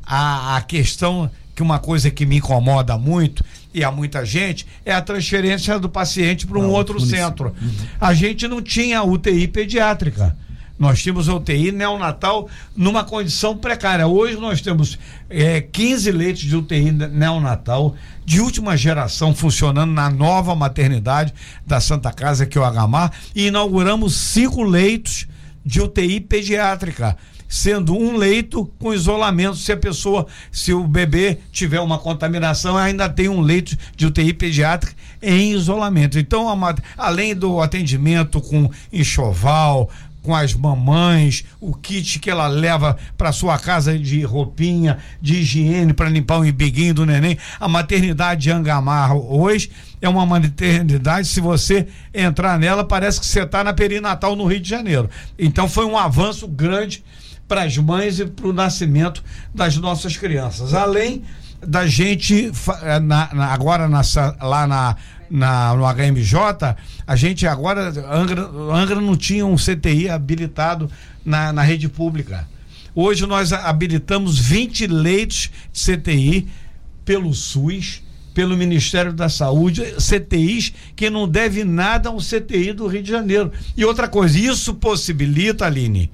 a, a questão que uma coisa que me incomoda muito e a muita gente é a transferência do paciente para um outro centro. A gente não tinha UTI pediátrica. Nós tínhamos UTI neonatal numa condição precária. Hoje nós temos eh, 15 leitos de UTI ne- neonatal de última geração funcionando na nova maternidade da Santa Casa, que é o Agamar, e inauguramos cinco leitos de UTI pediátrica, sendo um leito com isolamento. Se a pessoa, se o bebê tiver uma contaminação, ainda tem um leito de UTI pediátrica em isolamento. Então, além do atendimento com enxoval, com as mamães, o kit que ela leva para sua casa de roupinha, de higiene para limpar o imbiguinho do neném. A maternidade de hoje é uma maternidade, se você entrar nela, parece que você está na perinatal no Rio de Janeiro. Então foi um avanço grande para as mães e para o nascimento das nossas crianças. Além da gente eh, na- na- agora na sa- lá na, na- no HMJ, a gente agora Angra, Angra não tinha um CTI habilitado na, na rede pública. Hoje nós habilitamos 20 leitos de CTI pelo SUS, pelo Ministério da Saúde, CTIs que não deve nada a um CTI do Rio de Janeiro. E outra coisa, isso possibilita, Aline,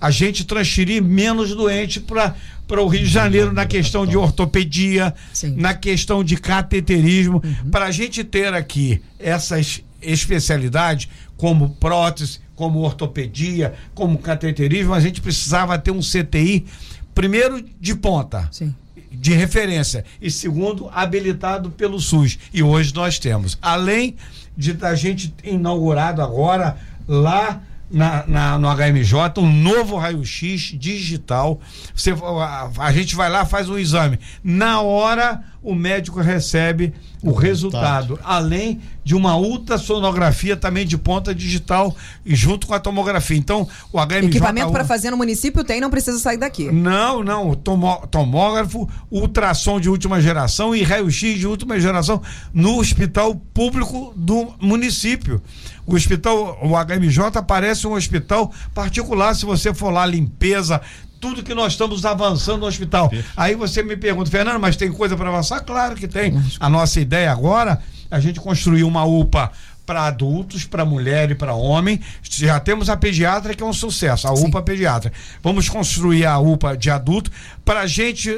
a gente transferir menos doente para para o Rio de Janeiro na questão de ortopedia, Sim. na questão de cateterismo, para a gente ter aqui essas especialidades como prótese, como ortopedia, como cateterismo, a gente precisava ter um CTI primeiro de ponta Sim. De referência. E segundo habilitado pelo SUS. E hoje nós temos além de da gente inaugurado agora lá na, na- no HMJ um novo raio-x digital você a, a gente vai lá faz um exame na hora o médico recebe o, resultado. além de uma ultrassonografia também de ponta digital e junto com a tomografia então o HMJ Equipamento para fazer no município tem, não precisa sair daqui. não, não. Tomo- tomógrafo, ultrassom de última geração e raio-x de última geração no hospital público do município. O hospital, o HMJ parece um hospital particular. Se você for lá, limpeza, tudo que nós estamos avançando no hospital. Aí você me pergunta, Fernando, mas tem coisa para avançar? Claro que tem. A nossa ideia agora é a gente construir uma UPA para adultos, para mulher e para homem. Já temos a pediatra, que é um sucesso, a UPA pediatra. Vamos construir a UPA de adulto para a gente,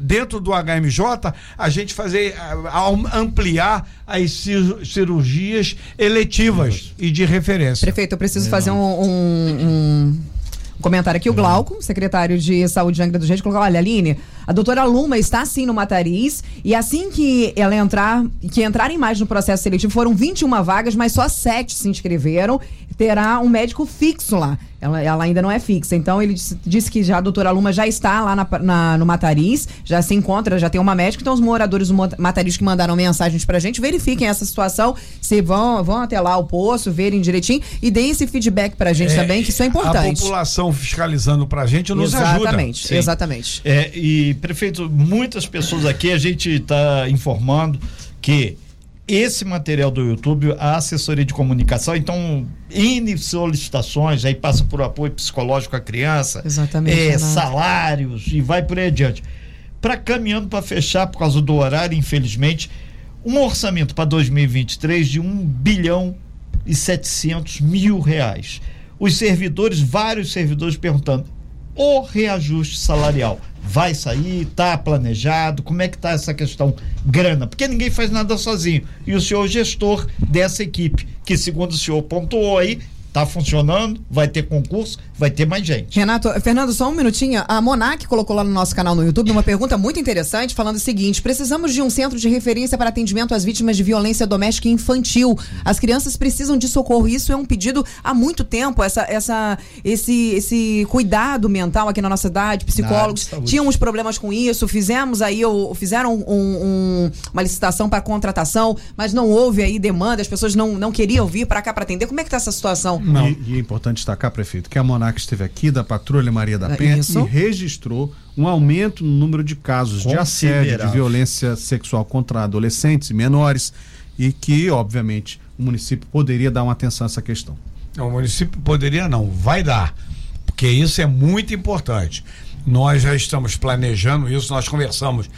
dentro do HMJ, a gente fazer, am- ampliar as cir- cirurgias eletivas e de referência. Prefeito, eu preciso fazer um, um- um comentário aqui. O Glauco, secretário de Saúde de Angra dos Reis, colocou: olha, Aline, a doutora Luma está sim no Matariz e assim que ela entrar, que entrarem mais no processo seletivo, foram 21 vagas, mas só 7 se inscreveram. Terá um médico fixo lá. Ela, ela ainda não é fixa. Então, ele disse, disse que já a doutora Luma já está lá na- na- no Matariz, já se encontra, já tem uma médica. Então, os moradores do Matariz que mandaram mensagens pra gente, verifiquem essa situação, se vão, vão até lá o poço, verem direitinho e deem esse feedback pra gente também, que isso é A importante. população fiscalizando para a gente nos ajuda. exatamente, exatamente. É, e, prefeito, muitas pessoas aqui a gente está informando que esse material do YouTube, a assessoria de comunicação, então, N solicitações, aí passa por apoio psicológico à criança, Exatamente, é, salários e vai por aí adiante. Para caminhando para fechar, por causa do horário, infelizmente, um orçamento para 2023 de 1 bilhão e 700 mil reais. os servidores, vários servidores perguntando: o reajuste salarial vai sair, está planejado? Como é que está essa questão grana? Porque ninguém faz nada sozinho. E o senhor gestor dessa equipe, que segundo o senhor pontuou aí, Tá funcionando, vai ter concurso, vai ter mais gente. Renato, Fernando, só um minutinho. A Monac colocou lá no nosso canal no YouTube uma pergunta muito interessante, falando o seguinte: precisamos de um centro de referência para atendimento às vítimas de violência doméstica e infantil. As crianças precisam de socorro. Isso é um pedido há muito tempo. Essa, essa, esse, esse cuidado mental aqui na nossa cidade, psicólogos tínhamos problemas com isso. Fizemos aí, fizeram um, um, uma licitação para contratação, mas não houve aí demanda. As pessoas não, não queriam vir para cá para atender. Como é que está essa situação? Não. E, e, é importante destacar, prefeito, que a Monac esteve aqui da Patrulha Maria da é Penha Isso. e registrou um aumento no número de casos de assédio, de violência sexual contra adolescentes e menores e que, obviamente, o município poderia dar uma atenção a essa questão. Não, o município poderia não, vai dar, porque isso é muito importante. Nós já estamos planejando isso, nós conversamos,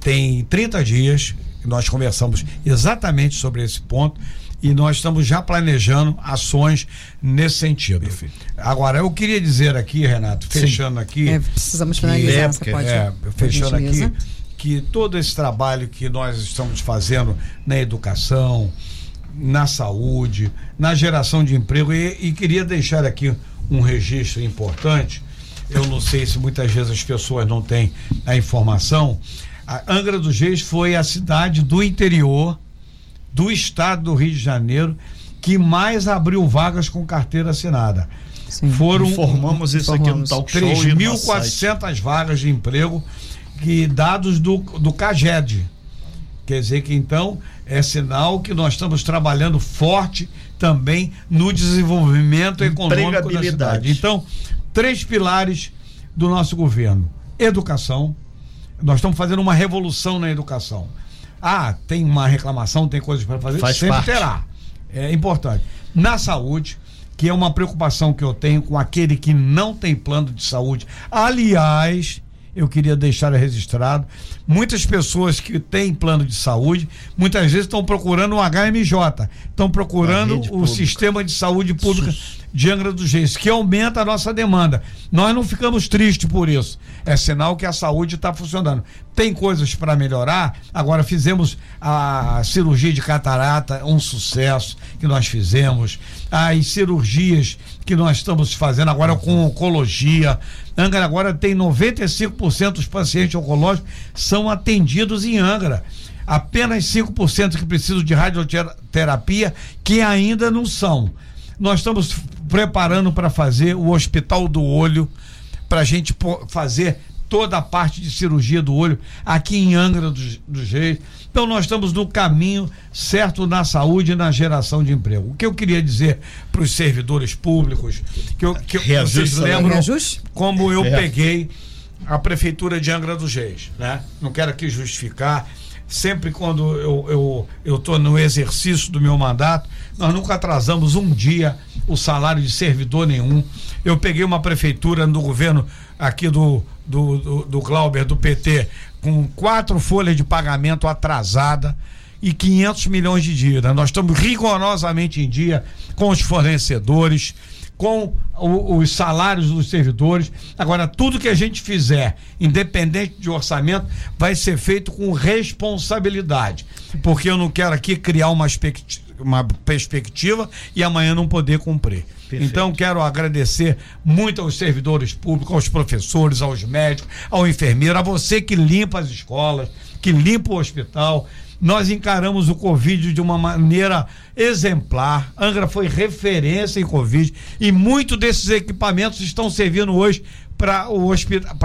tem 30 dias, nós conversamos exatamente sobre esse ponto e nós estamos já planejando ações nesse sentido. Perfeito. Agora, eu queria dizer aqui, Renato, fechando Sim. aqui. É, precisamos finalizar, que, pode, é, fechando aqui, que todo esse trabalho que nós estamos fazendo na educação, na saúde, na geração de emprego, e, e queria deixar aqui um registro importante. Eu não sei se muitas vezes as pessoas não têm a informação. A Angra dos Reis foi a cidade do interior do estado do Rio de Janeiro que mais abriu vagas com carteira assinada. Sim. Foram informamos isso aqui no talk show 3.400 vagas de emprego que dados do do CAGED. Quer dizer que então é sinal que nós estamos trabalhando forte também no desenvolvimento econômico da cidade. Então, três pilares do nosso governo: educação. Nós estamos fazendo uma revolução na educação. Ah, tem uma reclamação, tem coisas para fazer, Faz sempre parte. terá. É importante. Na saúde, que é uma preocupação que eu tenho com aquele que não tem plano de saúde. Aliás, eu queria deixar registrado. Muitas pessoas que têm plano de saúde, muitas vezes estão procurando o HMJ, estão procurando o sistema de saúde pública de Angra dos Reis, que aumenta a nossa demanda. Nós não ficamos tristes por isso. É sinal que a saúde está funcionando. Tem coisas para melhorar. Agora fizemos a cirurgia de catarata, um sucesso que nós fizemos. As cirurgias que nós estamos fazendo agora com oncologia. Angra agora tem 95% dos pacientes oncológicos são atendidos em Angra apenas 5% que precisam de radioterapia, que ainda não são. Nós estamos preparando para fazer o Hospital do Olho, para a gente fazer toda a parte de cirurgia do olho aqui em Angra dos, dos Reis. Então nós estamos no caminho certo na saúde e na geração de emprego. O que eu queria dizer para os servidores públicos, que, eu, que vocês lembram Reajuste? como eu é. peguei a prefeitura de Angra dos Reis, né? Não quero aqui justificar, sempre quando eu eu estou no exercício do meu mandato, nós nunca atrasamos um dia o salário de servidor nenhum. Eu peguei uma prefeitura no governo aqui do, do, do, do Glauber, do PT, com quatro folhas de pagamento atrasada e 500 milhões de dívida. Nós estamos rigorosamente em dia com os fornecedores com o, os salários dos servidores. Agora, tudo que a gente fizer, independente de orçamento, vai ser feito com responsabilidade. Porque eu não quero aqui criar uma, uma perspectiva e amanhã não poder cumprir. Perfeito. Então, quero agradecer muito aos servidores públicos, aos professores, aos médicos, ao enfermeiro, a você que limpa as escolas, que limpa o hospital nós encaramos o Covid de uma maneira exemplar. Angra foi referência em Covid e muitos desses equipamentos estão servindo hoje para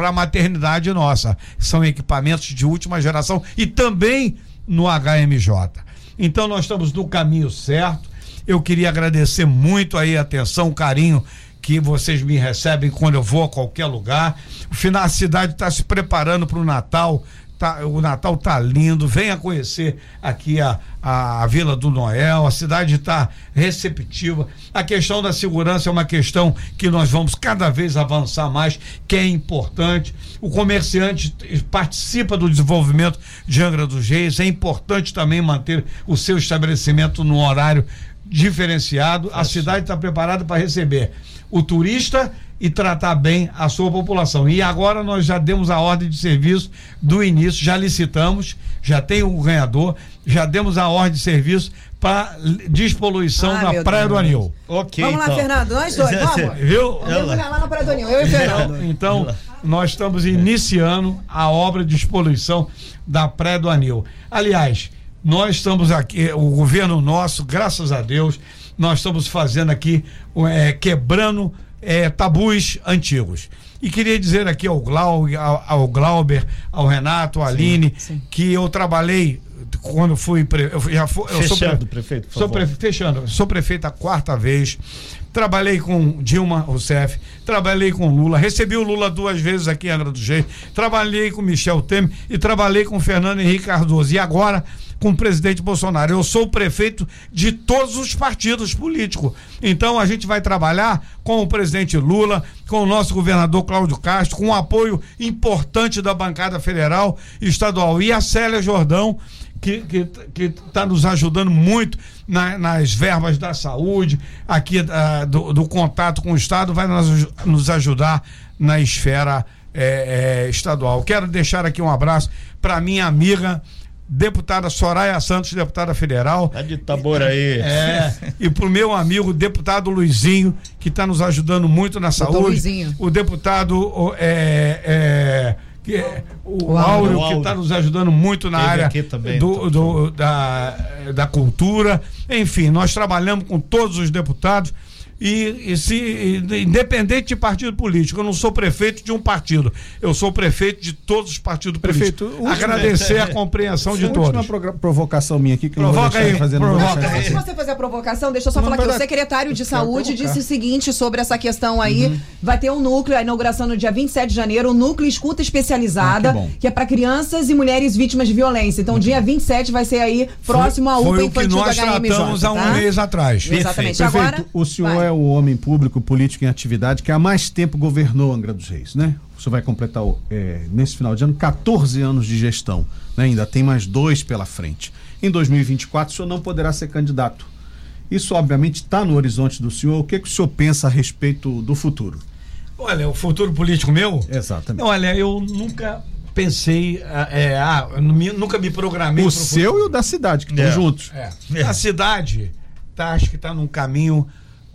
a maternidade nossa. São equipamentos de última geração e também no HMJ. Então nós estamos no caminho certo. Eu queria agradecer muito aí a atenção, o carinho que vocês me recebem quando eu vou a qualquer lugar. O final a cidade está se preparando para o Natal tá, o Natal tá lindo. Venha conhecer aqui a, a, a Vila do Noel. A cidade está receptiva. A questão da segurança é uma questão que nós vamos cada vez avançar mais, que é importante. O comerciante participa do desenvolvimento de Angra dos Reis. É importante também manter o seu estabelecimento no horário diferenciado. A cidade está preparada para receber o turista e tratar bem a sua população. E agora nós já demos a ordem de serviço do início, já licitamos, já tem o ganhador, já demos a ordem de serviço para despoluição Ah, na meu Praia do Deus. Anil. Ok. Vamos lá, então. Fernando, nós dois, [laughs] vamos. Viu? Vamos lá na Praia do Ninho, eu e o Fernando. Então, nós estamos iniciando a obra de expoluição da Praia do Anil. Aliás, nós estamos aqui, o governo nosso, graças a Deus, nós estamos fazendo aqui, é, quebrando é, tabus antigos. E queria dizer aqui ao, Glau, ao, ao Glauber, ao Renato, à Aline, que eu trabalhei quando fui. Pre, eu já fui, eu sou Fechando, prefeito, por Sou favor. fechando. Sou prefeito a quarta vez. Trabalhei com Dilma Rousseff, trabalhei com Lula, recebi o Lula duas vezes aqui em Angra do Reis, trabalhei com Michel Temer e trabalhei com Fernando Henrique Cardoso. E agora com o presidente Bolsonaro. Eu sou o prefeito de todos os partidos políticos. Então a gente vai trabalhar com o presidente Lula, com o nosso governador Cláudio Castro, com o apoio importante da bancada federal e estadual. E a Célia Jordão, que está nos ajudando muito na- nas verbas da saúde, aqui ah, do, do contato com o Estado, vai nos, nos ajudar na esfera eh, eh, estadual. Quero deixar aqui um abraço para minha amiga, deputada Soraya Santos, deputada federal. Tá de tabor aí. É, e pro meu amigo deputado Luizinho, que está nos ajudando muito na saúde. Luizinho. O deputado o, é, é, que é, o, O Áureo, Áureo. que está nos ajudando muito na Teve área aqui também, do, tá do- da, da cultura. Enfim, nós trabalhamos com todos os deputados. E, e se, independente de partido político, eu não sou prefeito de um partido, eu sou prefeito de todos os partidos Prefeito, políticos. última- Agradecer a compreensão de todos. progra- provocação minha aqui, que eu não vou Provoca deixar aí, não vou provoca de Antes de você fazer a provocação, deixa eu só Não, falar que o secretário de Saúde disse o seguinte sobre essa questão aí. Vai ter um núcleo, a inauguração no dia 27 de janeiro, um núcleo escuta especializada, Ah, que que, é para crianças e mulheres vítimas de violência. Então, dia 27 vai ser aí próximo à UPA Foi o que infantil nós da HMJ. tratamos há um tá? mês atrás. Exatamente. Prefeito, Agora, o senhor vai. é o homem público, político em atividade que há mais tempo governou Angra dos Reis, né? O senhor vai completar, é, nesse final de ano, 14 anos de gestão. né? Ainda tem mais dois pela frente. Em 2024, o senhor não poderá ser candidato. Isso, obviamente, está no horizonte do senhor. O que, que o senhor pensa a respeito do futuro? Olha, o futuro político meu? Exatamente. Olha, eu nunca pensei, ah, é, ah, nunca me programei O seu e o da cidade, que estão É. juntos. É. A cidade tá, acho que está num caminho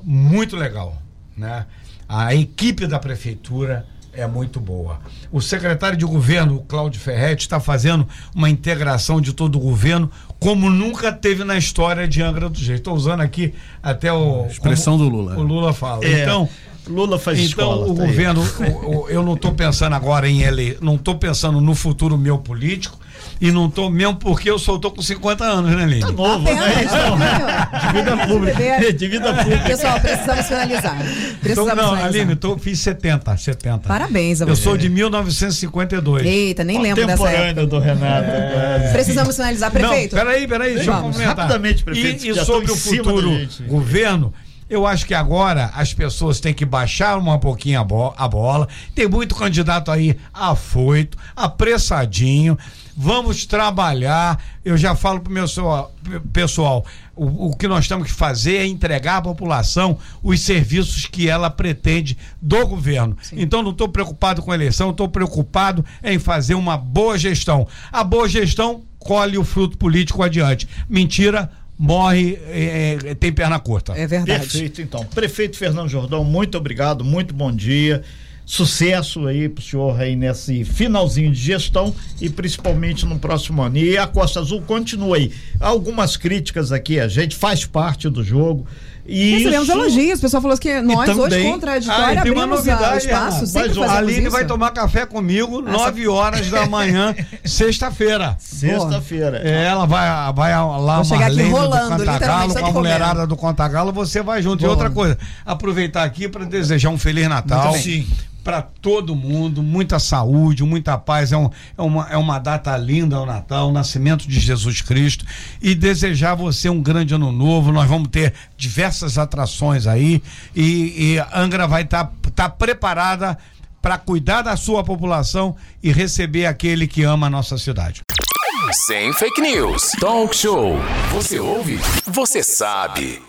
muito legal, né? A equipe da prefeitura é muito boa. O secretário de governo, o Cláudio Ferretti, está fazendo uma integração de todo o governo como nunca teve na história de Angra dos Reis. Estou usando aqui até o expressão como do Lula. O Lula fala. É, Então, Lula faz então escola. o tá governo, o- o- eu não estou pensando agora em ele, não estou pensando no futuro meu político e não estou mesmo porque eu só estou com 50 anos, né, Lili? Tá novo, né? Apenas, De vida pública. [laughs] De vida pública. Pessoal, precisamos finalizar. Então, Precisamos não, finalizar. Aline, tô, fiz 70, 70. Parabéns a Eu sou de 1952. Eita, nem lembro dessa época. Do Renato. quase. Precisamos finalizar, prefeito. Não, peraí, peraí, deixa eu Vamos. complementar. Rapidamente, prefeito, E, e já sobre tô o em cima futuro da gente. governo, eu acho que agora as pessoas têm que baixar um pouquinho a, bo- a bola. Tem muito candidato aí afoito, apressadinho. Vamos trabalhar. Eu já falo pro meu so- pessoal, o, o que nós temos que fazer é entregar à população os serviços que ela pretende do governo. Então não estou preocupado com a eleição, estou preocupado em fazer uma boa gestão. A boa gestão colhe o fruto político adiante. Mentira morre, é, é, tem perna curta. É verdade. Perfeito, então. Prefeito Fernando Jordão, muito obrigado, muito bom dia. Sucesso aí pro senhor aí nesse finalzinho de gestão e principalmente no próximo ano. E a Costa Azul continua aí. Algumas críticas aqui, a gente faz parte do jogo. E Recebemos isso... elogios. O pessoal falou que nós, hoje, também- contraditório, Ah, e tem uma abrimos novidade, a- espaço. Sempre A Aline isso. vai tomar café comigo Essa- 9 horas da manhã, [laughs] sexta-feira. Sexta-feira. É, ela vai, vai lá, Vou chegar aqui Marlene do rolando, Cantagalo, literalmente, com a mulherada do Cantagalo, você vai junto. E outra coisa, aproveitar aqui para desejar um Feliz Natal. Muito bem. Sim. Para todo mundo, muita saúde, muita paz. É, um, é, uma, é uma data linda o Natal, o nascimento de Jesus Cristo. E desejar a você um grande ano novo. Nós vamos ter diversas atrações aí. E, e Angra vai estar tá, tá preparada para cuidar da sua população e receber aquele que ama a nossa cidade. Sem fake news. Talk show. Você ouve? Você sabe.